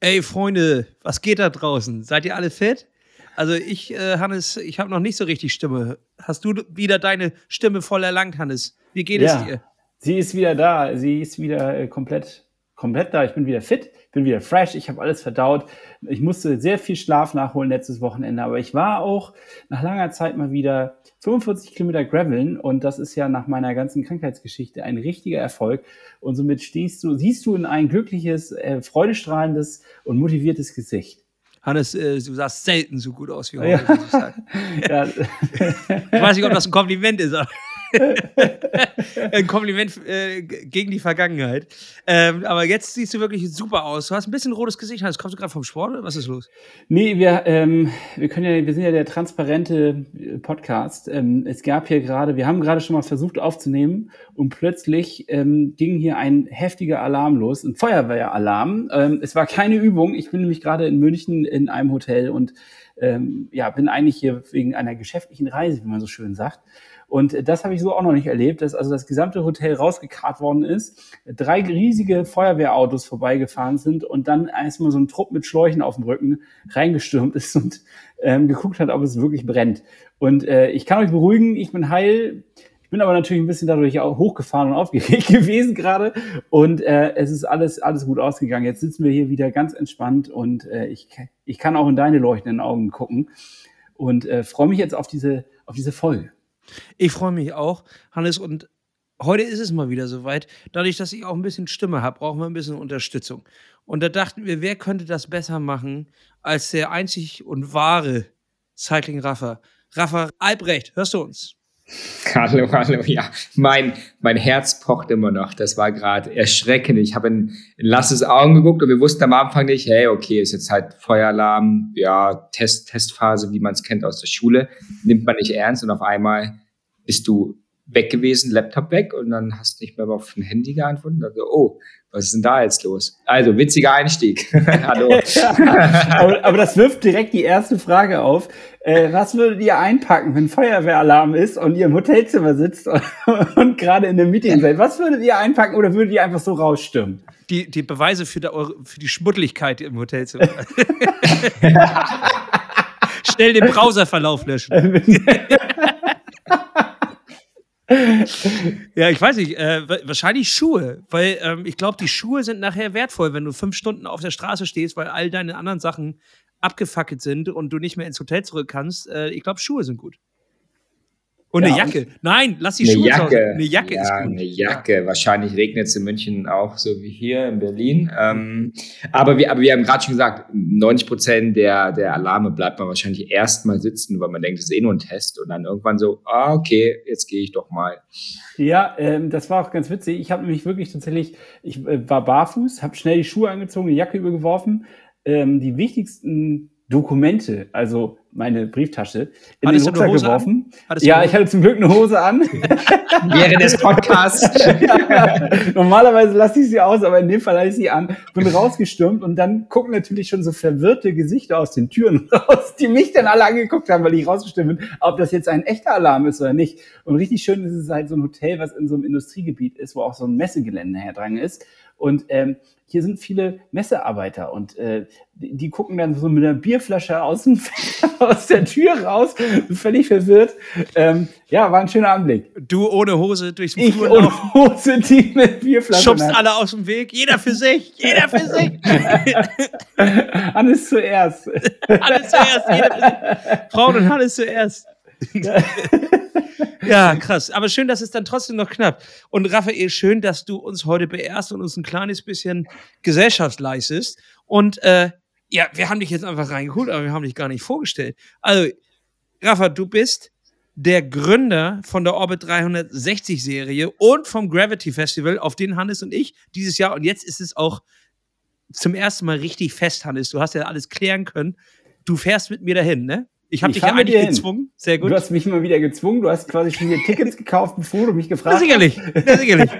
Ey, Freunde, was geht da draußen? Seid ihr alle fit? Also ich, äh, Hannes, ich habe noch nicht so richtig Stimme. Hast du wieder deine Stimme voll erlangt, Hannes? Wie geht ja, es dir? Sie ist wieder da. Sie ist wieder äh, komplett, komplett da. Ich bin wieder fit, bin wieder fresh. Ich habe alles verdaut. Ich musste sehr viel Schlaf nachholen letztes Wochenende, aber ich war auch nach langer Zeit mal wieder 45 Kilometer graveln und das ist ja nach meiner ganzen Krankheitsgeschichte ein richtiger Erfolg. Und somit stehst du, siehst du in ein glückliches, äh, freudestrahlendes und motiviertes Gesicht. Hannes, äh, du sahst selten so gut aus wie heute, ja. muss ich sagen. Ja. ich weiß nicht, ob das ein Kompliment ist, aber ein Kompliment äh, gegen die Vergangenheit. Ähm, aber jetzt siehst du wirklich super aus. Du hast ein bisschen rotes Gesicht. Hannes, kommst du gerade vom Sport oder was ist los? Nee, wir, ähm, wir können ja, wir sind ja der transparente äh, Podcast. Ähm, es gab hier gerade, wir haben gerade schon mal versucht aufzunehmen und plötzlich ähm, ging hier ein heftiger Alarm los, ein Feuerwehralarm. Ähm, es war keine Übung. Ich bin nämlich gerade in München in einem Hotel und ähm, ja, bin eigentlich hier wegen einer geschäftlichen Reise, wie man so schön sagt. Und das habe ich so auch noch nicht erlebt, dass also das gesamte Hotel rausgekarrt worden ist, drei riesige Feuerwehrautos vorbeigefahren sind und dann erstmal so ein Trupp mit Schläuchen auf dem Rücken reingestürmt ist und ähm, geguckt hat, ob es wirklich brennt. Und äh, ich kann euch beruhigen, ich bin heil. Ich bin aber natürlich ein bisschen dadurch auch hochgefahren und aufgeregt gewesen gerade. Und äh, es ist alles, alles gut ausgegangen. Jetzt sitzen wir hier wieder ganz entspannt und äh, ich, ich kann auch in deine leuchtenden Augen gucken und äh, freue mich jetzt auf diese, auf diese Folge. Ich freue mich auch, Hannes, und heute ist es mal wieder soweit. Dadurch, dass ich auch ein bisschen Stimme habe, brauchen wir ein bisschen Unterstützung. Und da dachten wir, wer könnte das besser machen als der einzig und wahre Cycling-Raffer? Raffer Albrecht, hörst du uns? Hallo, hallo, ja. Mein, mein Herz pocht immer noch. Das war gerade erschreckend. Ich habe in, in Lasses Augen geguckt und wir wussten am Anfang nicht, hey, okay, ist jetzt halt Feueralarm, ja, Test, Testphase, wie man es kennt aus der Schule. Nimmt man nicht ernst und auf einmal bist du weg gewesen, Laptop weg und dann hast du nicht mehr auf dem Handy geantwortet. Und dann so, oh, was ist denn da jetzt los? Also, witziger Einstieg. Hallo. aber, aber, das wirft direkt die erste Frage auf. Äh, was würdet ihr einpacken, wenn Feuerwehralarm ist und ihr im Hotelzimmer sitzt und, und gerade in einem Meeting seid? Was würdet ihr einpacken oder würdet ihr einfach so rausstürmen? Die, die Beweise für, der, für die Schmuddeligkeit im Hotelzimmer. Schnell den Browserverlauf löschen. ja, ich weiß nicht, äh, wahrscheinlich Schuhe, weil ähm, ich glaube, die Schuhe sind nachher wertvoll, wenn du fünf Stunden auf der Straße stehst, weil all deine anderen Sachen abgefackelt sind und du nicht mehr ins Hotel zurück kannst. Äh, ich glaube, Schuhe sind gut. Und ja, eine Jacke. Nein, lass die Schuhe Jacke. Eine Jacke ja, ist gut. Eine Jacke. Ja. Wahrscheinlich regnet es in München auch so wie hier in Berlin. Ähm, aber, wir, aber wir haben gerade schon gesagt, 90 Prozent der, der Alarme bleibt man wahrscheinlich erstmal sitzen, weil man denkt, es ist eh nur ein Test. Und dann irgendwann so, ah, okay, jetzt gehe ich doch mal. Ja, ähm, das war auch ganz witzig. Ich habe nämlich wirklich tatsächlich, ich äh, war barfuß, habe schnell die Schuhe angezogen, die Jacke übergeworfen. Ähm, die wichtigsten Dokumente, also meine Brieftasche, in Hattest den Rucksack geworfen. Ja, ich hatte zum Glück eine Hose an. Während des Podcasts. ja, normalerweise lasse ich sie aus, aber in dem Fall hatte ich sie an, bin rausgestürmt und dann gucken natürlich schon so verwirrte Gesichter aus den Türen raus, die mich dann alle angeguckt haben, weil ich rausgestürmt bin, ob das jetzt ein echter Alarm ist oder nicht. Und richtig schön ist es halt so ein Hotel, was in so einem Industriegebiet ist, wo auch so ein Messegelände her dran ist. Und ähm, hier sind viele Messearbeiter und äh, die, die, gucken dann so mit einer Bierflasche aus, dem, aus der Tür raus, völlig verwirrt. Ähm, ja, war ein schöner Anblick. Du ohne Hose durchs Ich Flur ohne Hose, die mit Bierflasche. Schubst alle aus dem Weg, jeder für sich, jeder für sich. Alles zuerst. Alles zuerst, jeder für sich. Frauen und alles zuerst. Ja, krass. Aber schön, dass es dann trotzdem noch knapp. Und Raphael, schön, dass du uns heute beehrst und uns ein kleines bisschen Gesellschaft leistest. Und äh, ja, wir haben dich jetzt einfach reingeholt, aber wir haben dich gar nicht vorgestellt. Also, Rafa, du bist der Gründer von der Orbit 360 Serie und vom Gravity Festival, auf den Hannes und ich dieses Jahr, und jetzt ist es auch zum ersten Mal richtig fest, Hannes. Du hast ja alles klären können. Du fährst mit mir dahin, ne? Ich habe dich ja eigentlich gezwungen. Sehr gut. Du hast mich mal wieder gezwungen. Du hast quasi schon hier Tickets gekauft, bevor du mich gefragt hast. Ja, sicherlich. Ja, sicherlich.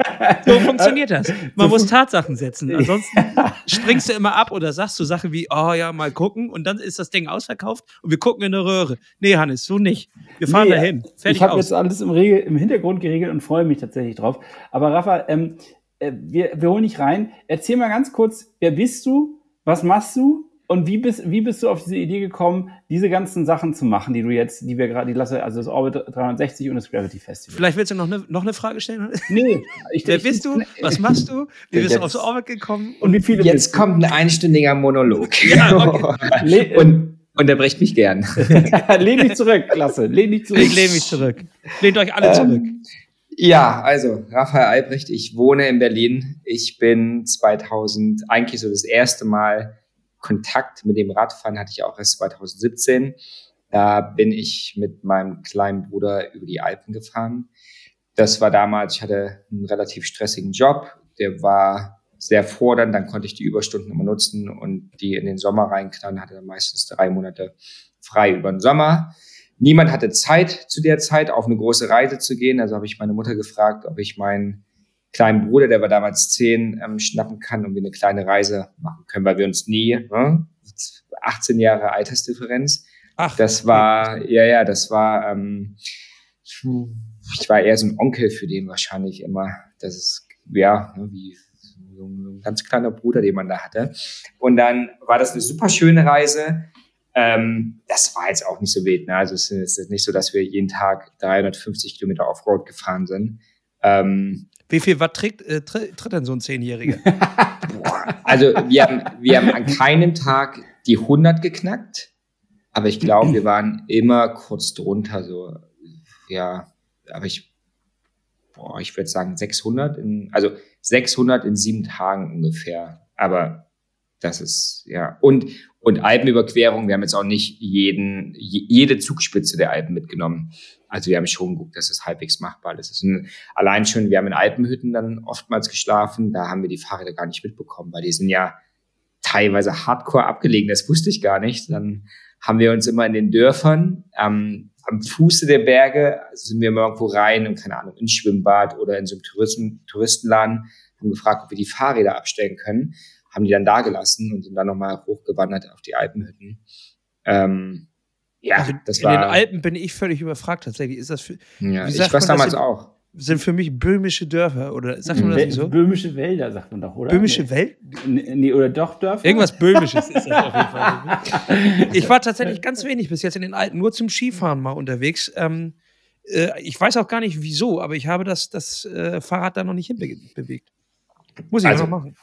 So funktioniert das. Man muss Tatsachen setzen. Ansonsten springst du immer ab oder sagst du Sachen wie, oh ja, mal gucken und dann ist das Ding ausverkauft und wir gucken in eine Röhre. Nee, Hannes, so nicht. Wir fahren nee, dahin. Fertig ich habe jetzt alles im, Regel, im Hintergrund geregelt und freue mich tatsächlich drauf. Aber Rafa, ähm, äh, wir, wir holen dich rein. Erzähl mal ganz kurz, wer bist du? Was machst du? Und wie bist, wie bist du auf diese Idee gekommen, diese ganzen Sachen zu machen, die du jetzt, die wir gerade, die lasse, also das Orbit 360 und das Gravity Festival? Vielleicht willst du noch eine, noch eine Frage stellen? Nee. Ich, Wer bist du? Was machst du? Wie bist du aufs Orbit gekommen? Und wie viele Jetzt kommt ein einstündiger Monolog. Ja, okay. und unterbrecht mich gern. lehn dich zurück, klasse. Lehn dich zurück. Ich lehne mich zurück. Lehnt euch alle zurück. Ähm, ja, also Raphael Albrecht, ich wohne in Berlin. Ich bin 2000 eigentlich so das erste Mal Kontakt mit dem Radfahren hatte ich auch erst 2017. Da bin ich mit meinem kleinen Bruder über die Alpen gefahren. Das war damals, ich hatte einen relativ stressigen Job. Der war sehr fordernd. Dann konnte ich die Überstunden immer nutzen und die in den Sommer reinknallen. Hatte dann meistens drei Monate frei über den Sommer. Niemand hatte Zeit zu der Zeit, auf eine große Reise zu gehen. Also habe ich meine Mutter gefragt, ob ich meinen kleinen Bruder, der war damals zehn, ähm, schnappen kann und wir eine kleine Reise machen können, weil wir uns nie, ne? 18 Jahre Altersdifferenz. Ach, das war, ja, ja, das war, ähm, ich war eher so ein Onkel für den wahrscheinlich immer. Das ist, ja, ne, wie so ein ganz kleiner Bruder, den man da hatte. Und dann war das eine super schöne Reise. Ähm, das war jetzt auch nicht so wild. Ne? Also es ist nicht so, dass wir jeden Tag 350 Kilometer Offroad gefahren sind. Ähm, wie viel Watt trägt, äh, tritt denn so ein Zehnjähriger? also wir haben, wir haben an keinem Tag die 100 geknackt, aber ich glaube, wir waren immer kurz drunter, so, ja, aber ich, boah, ich würde sagen 600, in, also 600 in sieben Tagen ungefähr, aber das ist, ja, und, und Alpenüberquerung, wir haben jetzt auch nicht jeden, jede Zugspitze der Alpen mitgenommen. Also wir haben schon geguckt, dass es halbwegs machbar ist. ein, allein schon, wir haben in Alpenhütten dann oftmals geschlafen, da haben wir die Fahrräder gar nicht mitbekommen, weil die sind ja teilweise hardcore abgelegen, das wusste ich gar nicht. Dann haben wir uns immer in den Dörfern ähm, am Fuße der Berge, also sind wir immer irgendwo rein und keine Ahnung, ins Schwimmbad oder in so einem Touristen, Touristenladen, haben gefragt, ob wir die Fahrräder abstellen können, haben die dann da gelassen und sind dann nochmal hochgewandert auf die Alpenhütten. Ähm, ja, also das in war. In den Alpen bin ich völlig überfragt tatsächlich. Ist das für, ja, ich war damals sind, auch. Sind für mich böhmische Dörfer oder sagt man das nicht so? Böhmische Wälder sagt man doch, oder? Böhmische Wälder? Nee, oder doch Dörfer? Irgendwas Böhmisches ist das auf jeden Fall. Ich war tatsächlich ganz wenig bis jetzt in den Alpen, nur zum Skifahren mal unterwegs. Ähm, äh, ich weiß auch gar nicht wieso, aber ich habe das, das äh, Fahrrad da noch nicht hinbewegt. Muss ich also, noch machen.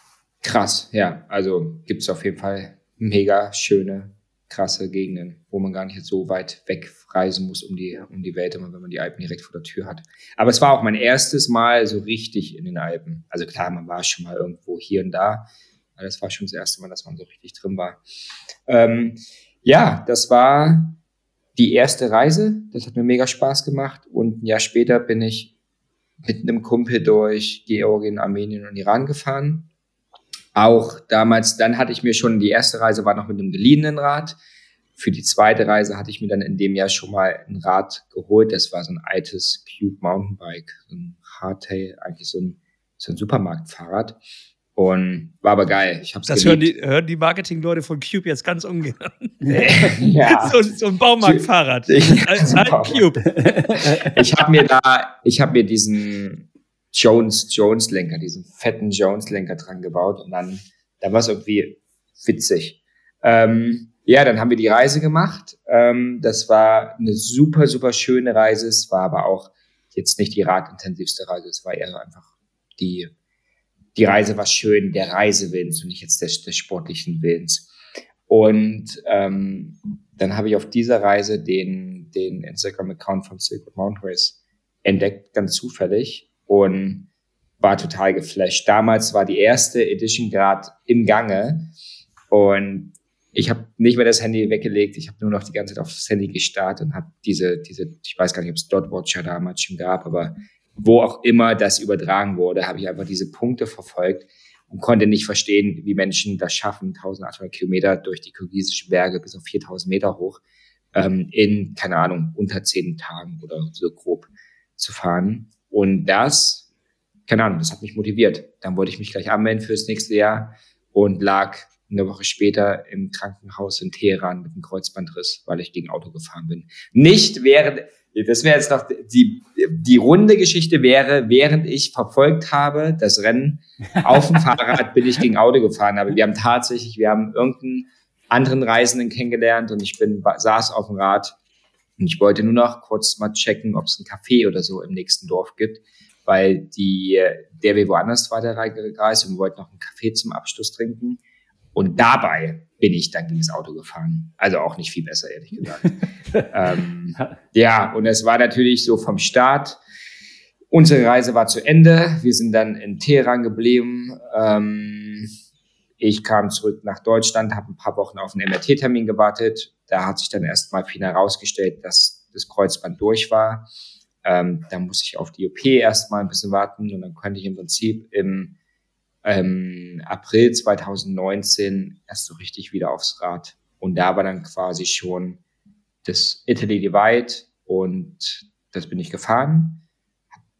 Krass, ja. Also gibt es auf jeden Fall mega schöne krasse Gegenden, wo man gar nicht so weit wegreisen muss um die, um die Welt, wenn man die Alpen direkt vor der Tür hat. Aber es war auch mein erstes Mal so richtig in den Alpen. Also klar, man war schon mal irgendwo hier und da, aber das war schon das erste Mal, dass man so richtig drin war. Ähm, ja, das war die erste Reise. Das hat mir mega Spaß gemacht. Und ein Jahr später bin ich mit einem Kumpel durch Georgien, Armenien und Iran gefahren auch damals, dann hatte ich mir schon, die erste Reise war noch mit einem geliehenen Rad. Für die zweite Reise hatte ich mir dann in dem Jahr schon mal ein Rad geholt. Das war so ein altes Cube Mountainbike, so ein Hardtail, eigentlich so ein, so ein Supermarktfahrrad. Und war aber geil. Ich hab's das hören die, hören die Marketingleute von Cube jetzt ganz ungern. ja. so, so ein Baumarktfahrrad. Als ein Cube. ich habe mir da, ich habe mir diesen Jones, Jones Lenker, diesen fetten Jones Lenker dran gebaut und dann, da war es irgendwie witzig. Ähm, ja, dann haben wir die Reise gemacht. Ähm, das war eine super, super schöne Reise. Es war aber auch jetzt nicht die radintensivste Reise. Es war eher einfach die, die Reise war schön, der Reisewillens und nicht jetzt des, des sportlichen Willens. Und ähm, dann habe ich auf dieser Reise den, den Instagram-Account von Silk Mountain Race entdeckt, ganz zufällig und war total geflasht. Damals war die erste Edition gerade im Gange und ich habe nicht mehr das Handy weggelegt, ich habe nur noch die ganze Zeit aufs Handy gestartet und habe diese, diese, ich weiß gar nicht, ob es Dotwatcher damals schon gab, aber wo auch immer das übertragen wurde, habe ich einfach diese Punkte verfolgt und konnte nicht verstehen, wie Menschen das schaffen, 1800 Kilometer durch die kirgisischen Berge bis auf 4000 Meter hoch ähm, in, keine Ahnung, unter zehn Tagen oder so grob zu fahren. Und das, keine Ahnung, das hat mich motiviert. Dann wollte ich mich gleich anmelden fürs nächste Jahr und lag eine Woche später im Krankenhaus in Teheran mit einem Kreuzbandriss, weil ich gegen Auto gefahren bin. Nicht während, Das wäre jetzt noch die, die runde Geschichte wäre, während ich verfolgt habe, das Rennen auf dem Fahrrad bin ich gegen Auto gefahren. Aber wir haben tatsächlich, wir haben irgendeinen anderen Reisenden kennengelernt und ich bin, saß auf dem Rad und ich wollte nur noch kurz mal checken, ob es ein Café oder so im nächsten Dorf gibt, weil die, der wir woanders weitergereist und wir wollten noch einen Kaffee zum Abschluss trinken. Und dabei bin ich dann gegen das Auto gefahren. Also auch nicht viel besser, ehrlich gesagt. ähm, ja, und es war natürlich so vom Start. Unsere Reise war zu Ende. Wir sind dann in Teheran geblieben. Ähm, ich kam zurück nach Deutschland, habe ein paar Wochen auf einen MRT-Termin gewartet. Da hat sich dann erstmal viel herausgestellt, dass das Kreuzband durch war. Ähm, da muss ich auf die OP erstmal ein bisschen warten und dann konnte ich im Prinzip im ähm, April 2019 erst so richtig wieder aufs Rad. Und da war dann quasi schon das Italy Divide und das bin ich gefahren,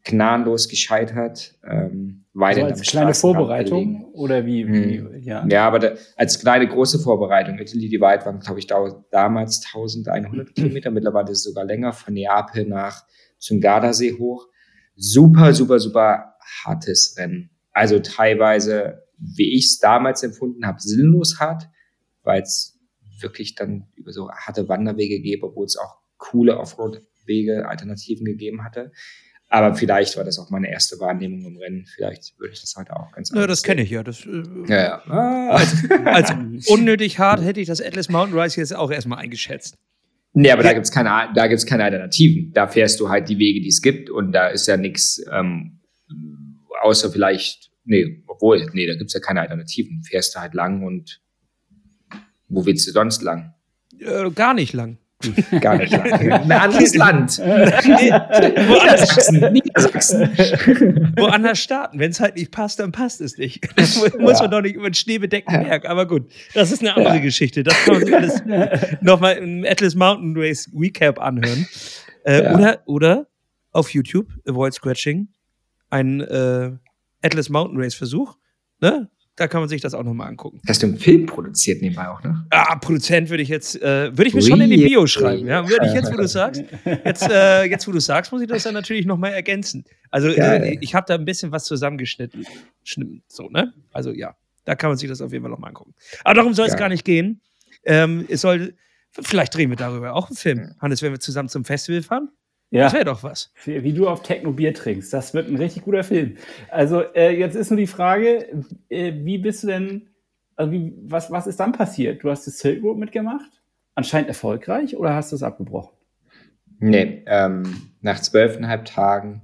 gnadenlos gescheitert. Ähm, also als kleine Vorbereitung oder wie? wie hm. ja. ja, aber da, als kleine große Vorbereitung. Italy Divide waren, glaube ich, da, damals 1100 Kilometer, mittlerweile ist es sogar länger, von Neapel nach zum Gardasee hoch. Super, super, super hartes Rennen. Also teilweise, wie ich es damals empfunden habe, sinnlos hart, weil es wirklich dann über so harte Wanderwege geht, obwohl es auch coole Offroad-Wege, Alternativen gegeben hatte. Aber vielleicht war das auch meine erste Wahrnehmung im Rennen. Vielleicht würde ich das heute auch ganz anders Ja, das kenne ich ja. Das, äh, ja, ja. Ah. Als, als, unnötig hart hätte ich das Atlas Mountain Rise jetzt auch erstmal eingeschätzt. Nee, aber ja. da gibt's keine, da gibt's keine Alternativen. Da fährst du halt die Wege, die es gibt und da ist ja nichts, ähm, außer vielleicht, nee, obwohl, nee, da gibt's ja keine Alternativen. Fährst du halt lang und wo willst du sonst lang? Äh, gar nicht lang. Gar nicht. Ein anderes Land. Niedersachsen. Niedersachsen. Woanders starten. Wenn es halt nicht passt, dann passt es nicht. Dann muss ja. man doch nicht über den schneebedeckten Berg. Aber gut, das ist eine andere ja. Geschichte. Das kann man sich alles nochmal im Atlas Mountain Race Recap anhören. Äh, ja. oder, oder auf YouTube, Avoid Scratching, ein äh, Atlas Mountain Race Versuch. Ne? Da kann man sich das auch nochmal angucken. Hast du einen Film produziert nebenbei auch, ne? Ah, Produzent würde ich jetzt, äh, würde ich mir schon in die Bio schreiben, ja. Würde ich jetzt, wo du sagst. Jetzt, äh, jetzt, wo du sagst, muss ich das dann natürlich nochmal ergänzen. Also, äh, ich habe da ein bisschen was zusammengeschnitten. So, ne? Also, ja, da kann man sich das auf jeden Fall nochmal angucken. Aber darum soll es gar nicht gehen. Ähm, es soll, vielleicht drehen wir darüber auch einen Film. Hannes, wenn wir zusammen zum Festival fahren? Ja. Das wäre doch was. Wie du auf Techno-Bier trinkst. Das wird ein richtig guter Film. Also, äh, jetzt ist nur die Frage, äh, wie bist du denn, also wie, was, was ist dann passiert? Du hast das Silk Road mitgemacht? Anscheinend erfolgreich oder hast du es abgebrochen? Nee, ähm, nach zwölfeinhalb Tagen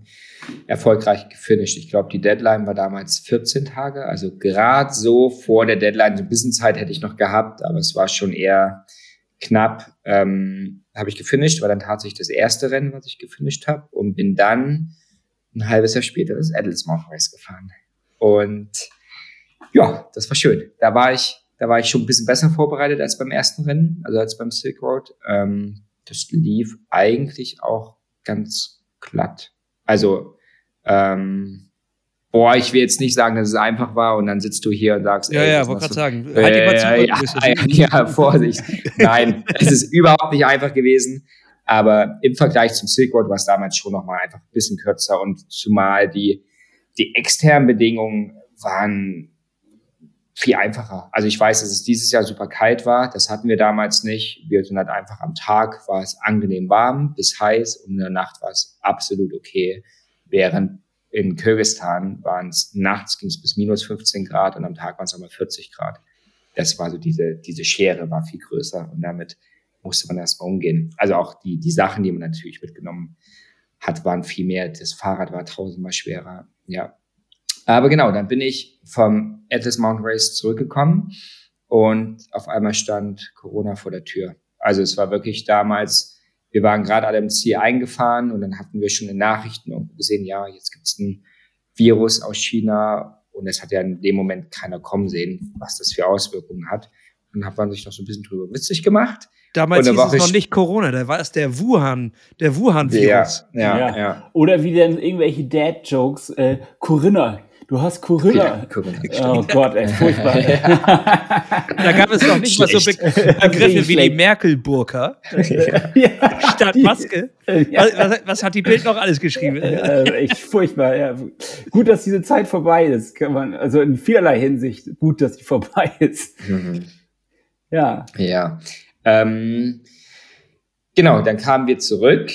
erfolgreich gefinisht. Ich glaube, die Deadline war damals 14 Tage, also gerade so vor der Deadline. So ein bisschen Zeit hätte ich noch gehabt, aber es war schon eher knapp. Ähm, habe ich gefinisht, war dann tatsächlich das erste Rennen, was ich gefinisht habe und bin dann ein halbes Jahr später das Adels Mountain Race gefahren. Und ja, das war schön. Da war ich, da war ich schon ein bisschen besser vorbereitet als beim ersten Rennen, also als beim Silk Road. Ähm, das lief eigentlich auch ganz glatt. Also ähm, boah, ich will jetzt nicht sagen, dass es einfach war und dann sitzt du hier und sagst, ja, ey, ja, wollte gerade sagen, äh, halt ja, ja, ja, Vorsicht. Nein, es ist überhaupt nicht einfach gewesen. Aber im Vergleich zum Silk Road war es damals schon nochmal einfach ein bisschen kürzer und zumal die, die externen Bedingungen waren viel einfacher. Also ich weiß, dass es dieses Jahr super kalt war. Das hatten wir damals nicht. Wir sind halt einfach am Tag war es angenehm warm bis heiß und in der Nacht war es absolut okay. Während in Kirgistan waren es nachts ging es bis minus 15 Grad und am Tag waren es aber 40 Grad. Das war so diese, diese Schere war viel größer und damit musste man erstmal umgehen. Also auch die, die Sachen, die man natürlich mitgenommen hat, waren viel mehr. Das Fahrrad war tausendmal schwerer. Ja. Aber genau, dann bin ich vom Atlas Mountain Race zurückgekommen und auf einmal stand Corona vor der Tür. Also es war wirklich damals, wir waren gerade alle im Ziel eingefahren und dann hatten wir schon in Nachrichten gesehen, ja, jetzt gibt es ein Virus aus China und es hat ja in dem Moment keiner kommen sehen, was das für Auswirkungen hat. Und hat man sich noch so ein bisschen drüber witzig gemacht. Damals hieß es noch nicht Corona, da war es der Wuhan, der Wuhan-Virus. Ja, ja, ja, ja, Oder wie denn irgendwelche Dad-Jokes, äh, Corinna, du hast Corilla. Ja, oh Gott, ey, furchtbar. da gab es noch nicht mal so Be Begriffe wie die Merkel-Burka ja. statt Maske. Was, was, was, hat die Bild noch alles geschrieben? Ja, echt furchtbar, ja. Gut, dass diese Zeit vorbei ist. Kann man, also in vielerlei Hinsicht gut, dass sie vorbei ist. Mhm. Ja. Ja. Ähm, genau, dann kamen wir zurück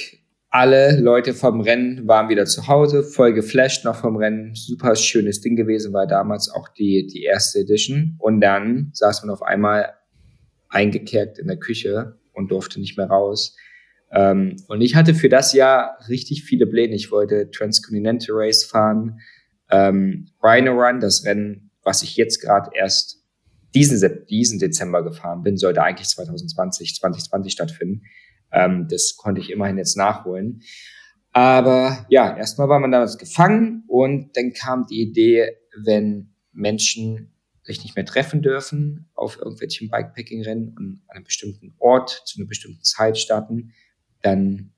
alle Leute vom Rennen waren wieder zu Hause, voll geflasht noch vom Rennen. Super schönes Ding gewesen, war damals auch die, die erste Edition. Und dann saß man auf einmal eingekehrt in der Küche und durfte nicht mehr raus. Ähm, und ich hatte für das Jahr richtig viele Pläne. Ich wollte Transcontinental Race fahren, ähm, Rhino Run, das Rennen, was ich jetzt gerade erst diesen, diesen Dezember gefahren bin, sollte eigentlich 2020, 2020 stattfinden. Ähm, das konnte ich immerhin jetzt nachholen. Aber ja, erstmal war man damals gefangen und dann kam die Idee, wenn Menschen sich nicht mehr treffen dürfen auf irgendwelchen Bikepacking-Rennen und an einem bestimmten Ort zu einer bestimmten Zeit starten, dann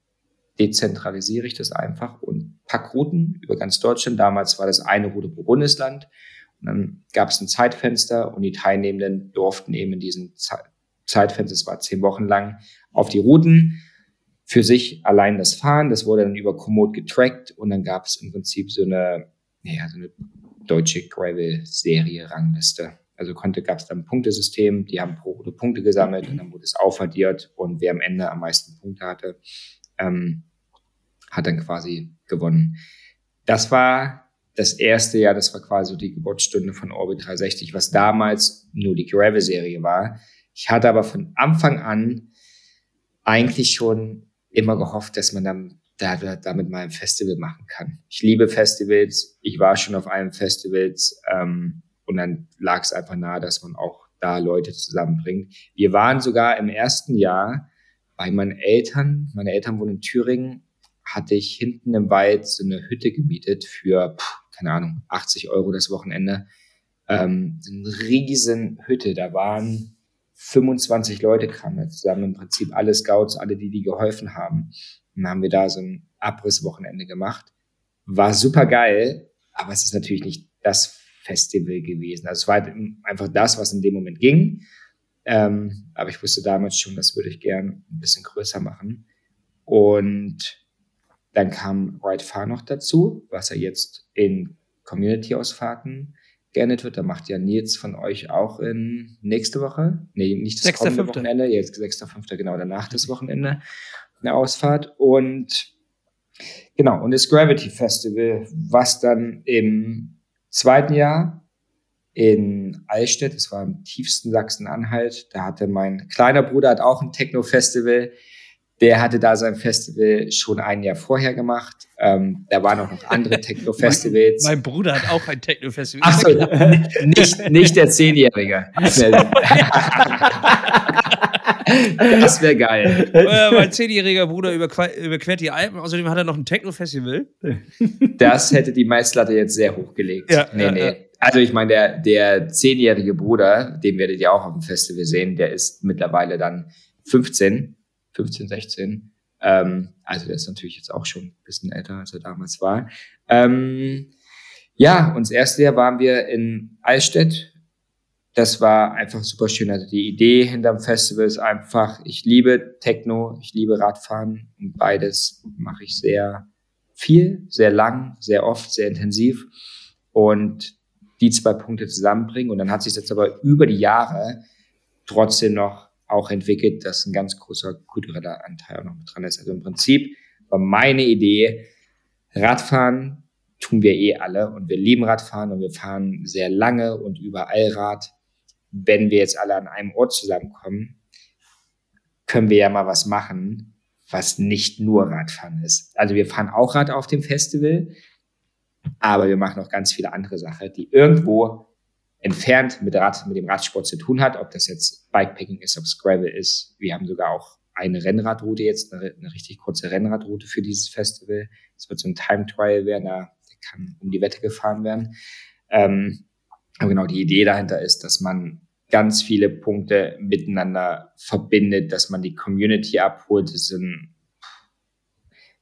dezentralisiere ich das einfach und pack Routen über ganz Deutschland. Damals war das eine Route pro Bundesland. Und dann gab es ein Zeitfenster und die Teilnehmenden durften eben in diesem Zeitfenster, es war zehn Wochen lang, auf die Routen für sich allein das Fahren. Das wurde dann über Komoot getrackt und dann gab es im Prinzip so eine, naja, so eine deutsche Gravel-Serie, Rangliste. Also konnte, gab es dann ein Punktesystem, die haben pro Route Punkte gesammelt und dann wurde es aufaddiert und wer am Ende am meisten Punkte hatte, ähm, hat dann quasi gewonnen. Das war das erste Jahr, das war quasi die Geburtsstunde von Orbit 360, was damals nur die Gravel-Serie war. Ich hatte aber von Anfang an eigentlich schon immer gehofft, dass man dann da, damit mal ein Festival machen kann. Ich liebe Festivals. Ich war schon auf einem Festivals ähm, und dann lag es einfach nahe, dass man auch da Leute zusammenbringt. Wir waren sogar im ersten Jahr bei meinen Eltern. Meine Eltern wohnen in Thüringen. Hatte ich hinten im Wald so eine Hütte gemietet für, keine Ahnung, 80 Euro das Wochenende. Ähm, eine riesen Hütte. Da waren 25 Leute kamen zusammen, im Prinzip alle Scouts, alle, die die geholfen haben. Und dann haben wir da so ein Abrisswochenende gemacht. War super geil, aber es ist natürlich nicht das Festival gewesen. Also es war halt einfach das, was in dem Moment ging. Ähm, aber ich wusste damals schon, das würde ich gern ein bisschen größer machen. Und dann kam Ride Far noch dazu, was er jetzt in Community-Ausfahrten wird. Da macht ja Nils von euch auch in nächste Woche. Nee, nicht das 6. kommende 5. Wochenende, jetzt 6.5. genau danach das Wochenende eine Ausfahrt. Und genau, und das Gravity Festival, was dann im zweiten Jahr in Allstedt, das war im tiefsten Sachsen-Anhalt, da hatte mein kleiner Bruder hat auch ein Techno-Festival der hatte da sein Festival schon ein Jahr vorher gemacht. Ähm, da waren auch noch andere Techno-Festivals. Mein, mein, Bruder hat auch ein Techno-Festival. Achso, nicht, nicht der Zehnjährige. Das wäre geil. Äh, mein zehnjähriger Bruder überquert die Alpen, außerdem hat er noch ein Techno-Festival. Das hätte die Meisterlatte jetzt sehr hochgelegt. Ja, nee, nee. Ja. Also ich meine, der, der zehnjährige Bruder, den werdet ihr auch auf dem Festival sehen, der ist mittlerweile dann 15 15, 16. Ähm, also der ist natürlich jetzt auch schon ein bisschen älter, als er damals war. Ähm, ja, und das erste Jahr waren wir in Eichstätt. Das war einfach super schön. Also die Idee hinterm Festival ist einfach, ich liebe Techno, ich liebe Radfahren und beides mache ich sehr viel, sehr lang, sehr oft, sehr intensiv. Und die zwei Punkte zusammenbringen. Und dann hat sich jetzt aber über die Jahre trotzdem noch auch entwickelt, dass ein ganz großer kultureller Anteil noch mit dran ist. Also im Prinzip war meine Idee, Radfahren tun wir eh alle und wir lieben Radfahren und wir fahren sehr lange und überall Rad. Wenn wir jetzt alle an einem Ort zusammenkommen, können wir ja mal was machen, was nicht nur Radfahren ist. Also wir fahren auch Rad auf dem Festival, aber wir machen auch ganz viele andere Sachen, die irgendwo entfernt mit, Rad, mit dem Radsport zu tun hat, ob das jetzt Bikepacking ist, ob es Gravel ist. Wir haben sogar auch eine Rennradroute jetzt, eine, eine richtig kurze Rennradroute für dieses Festival. Es wird so ein Time Trial werden, da kann um die Wette gefahren werden. Ähm, aber genau die Idee dahinter ist, dass man ganz viele Punkte miteinander verbindet, dass man die Community abholt. Es sind,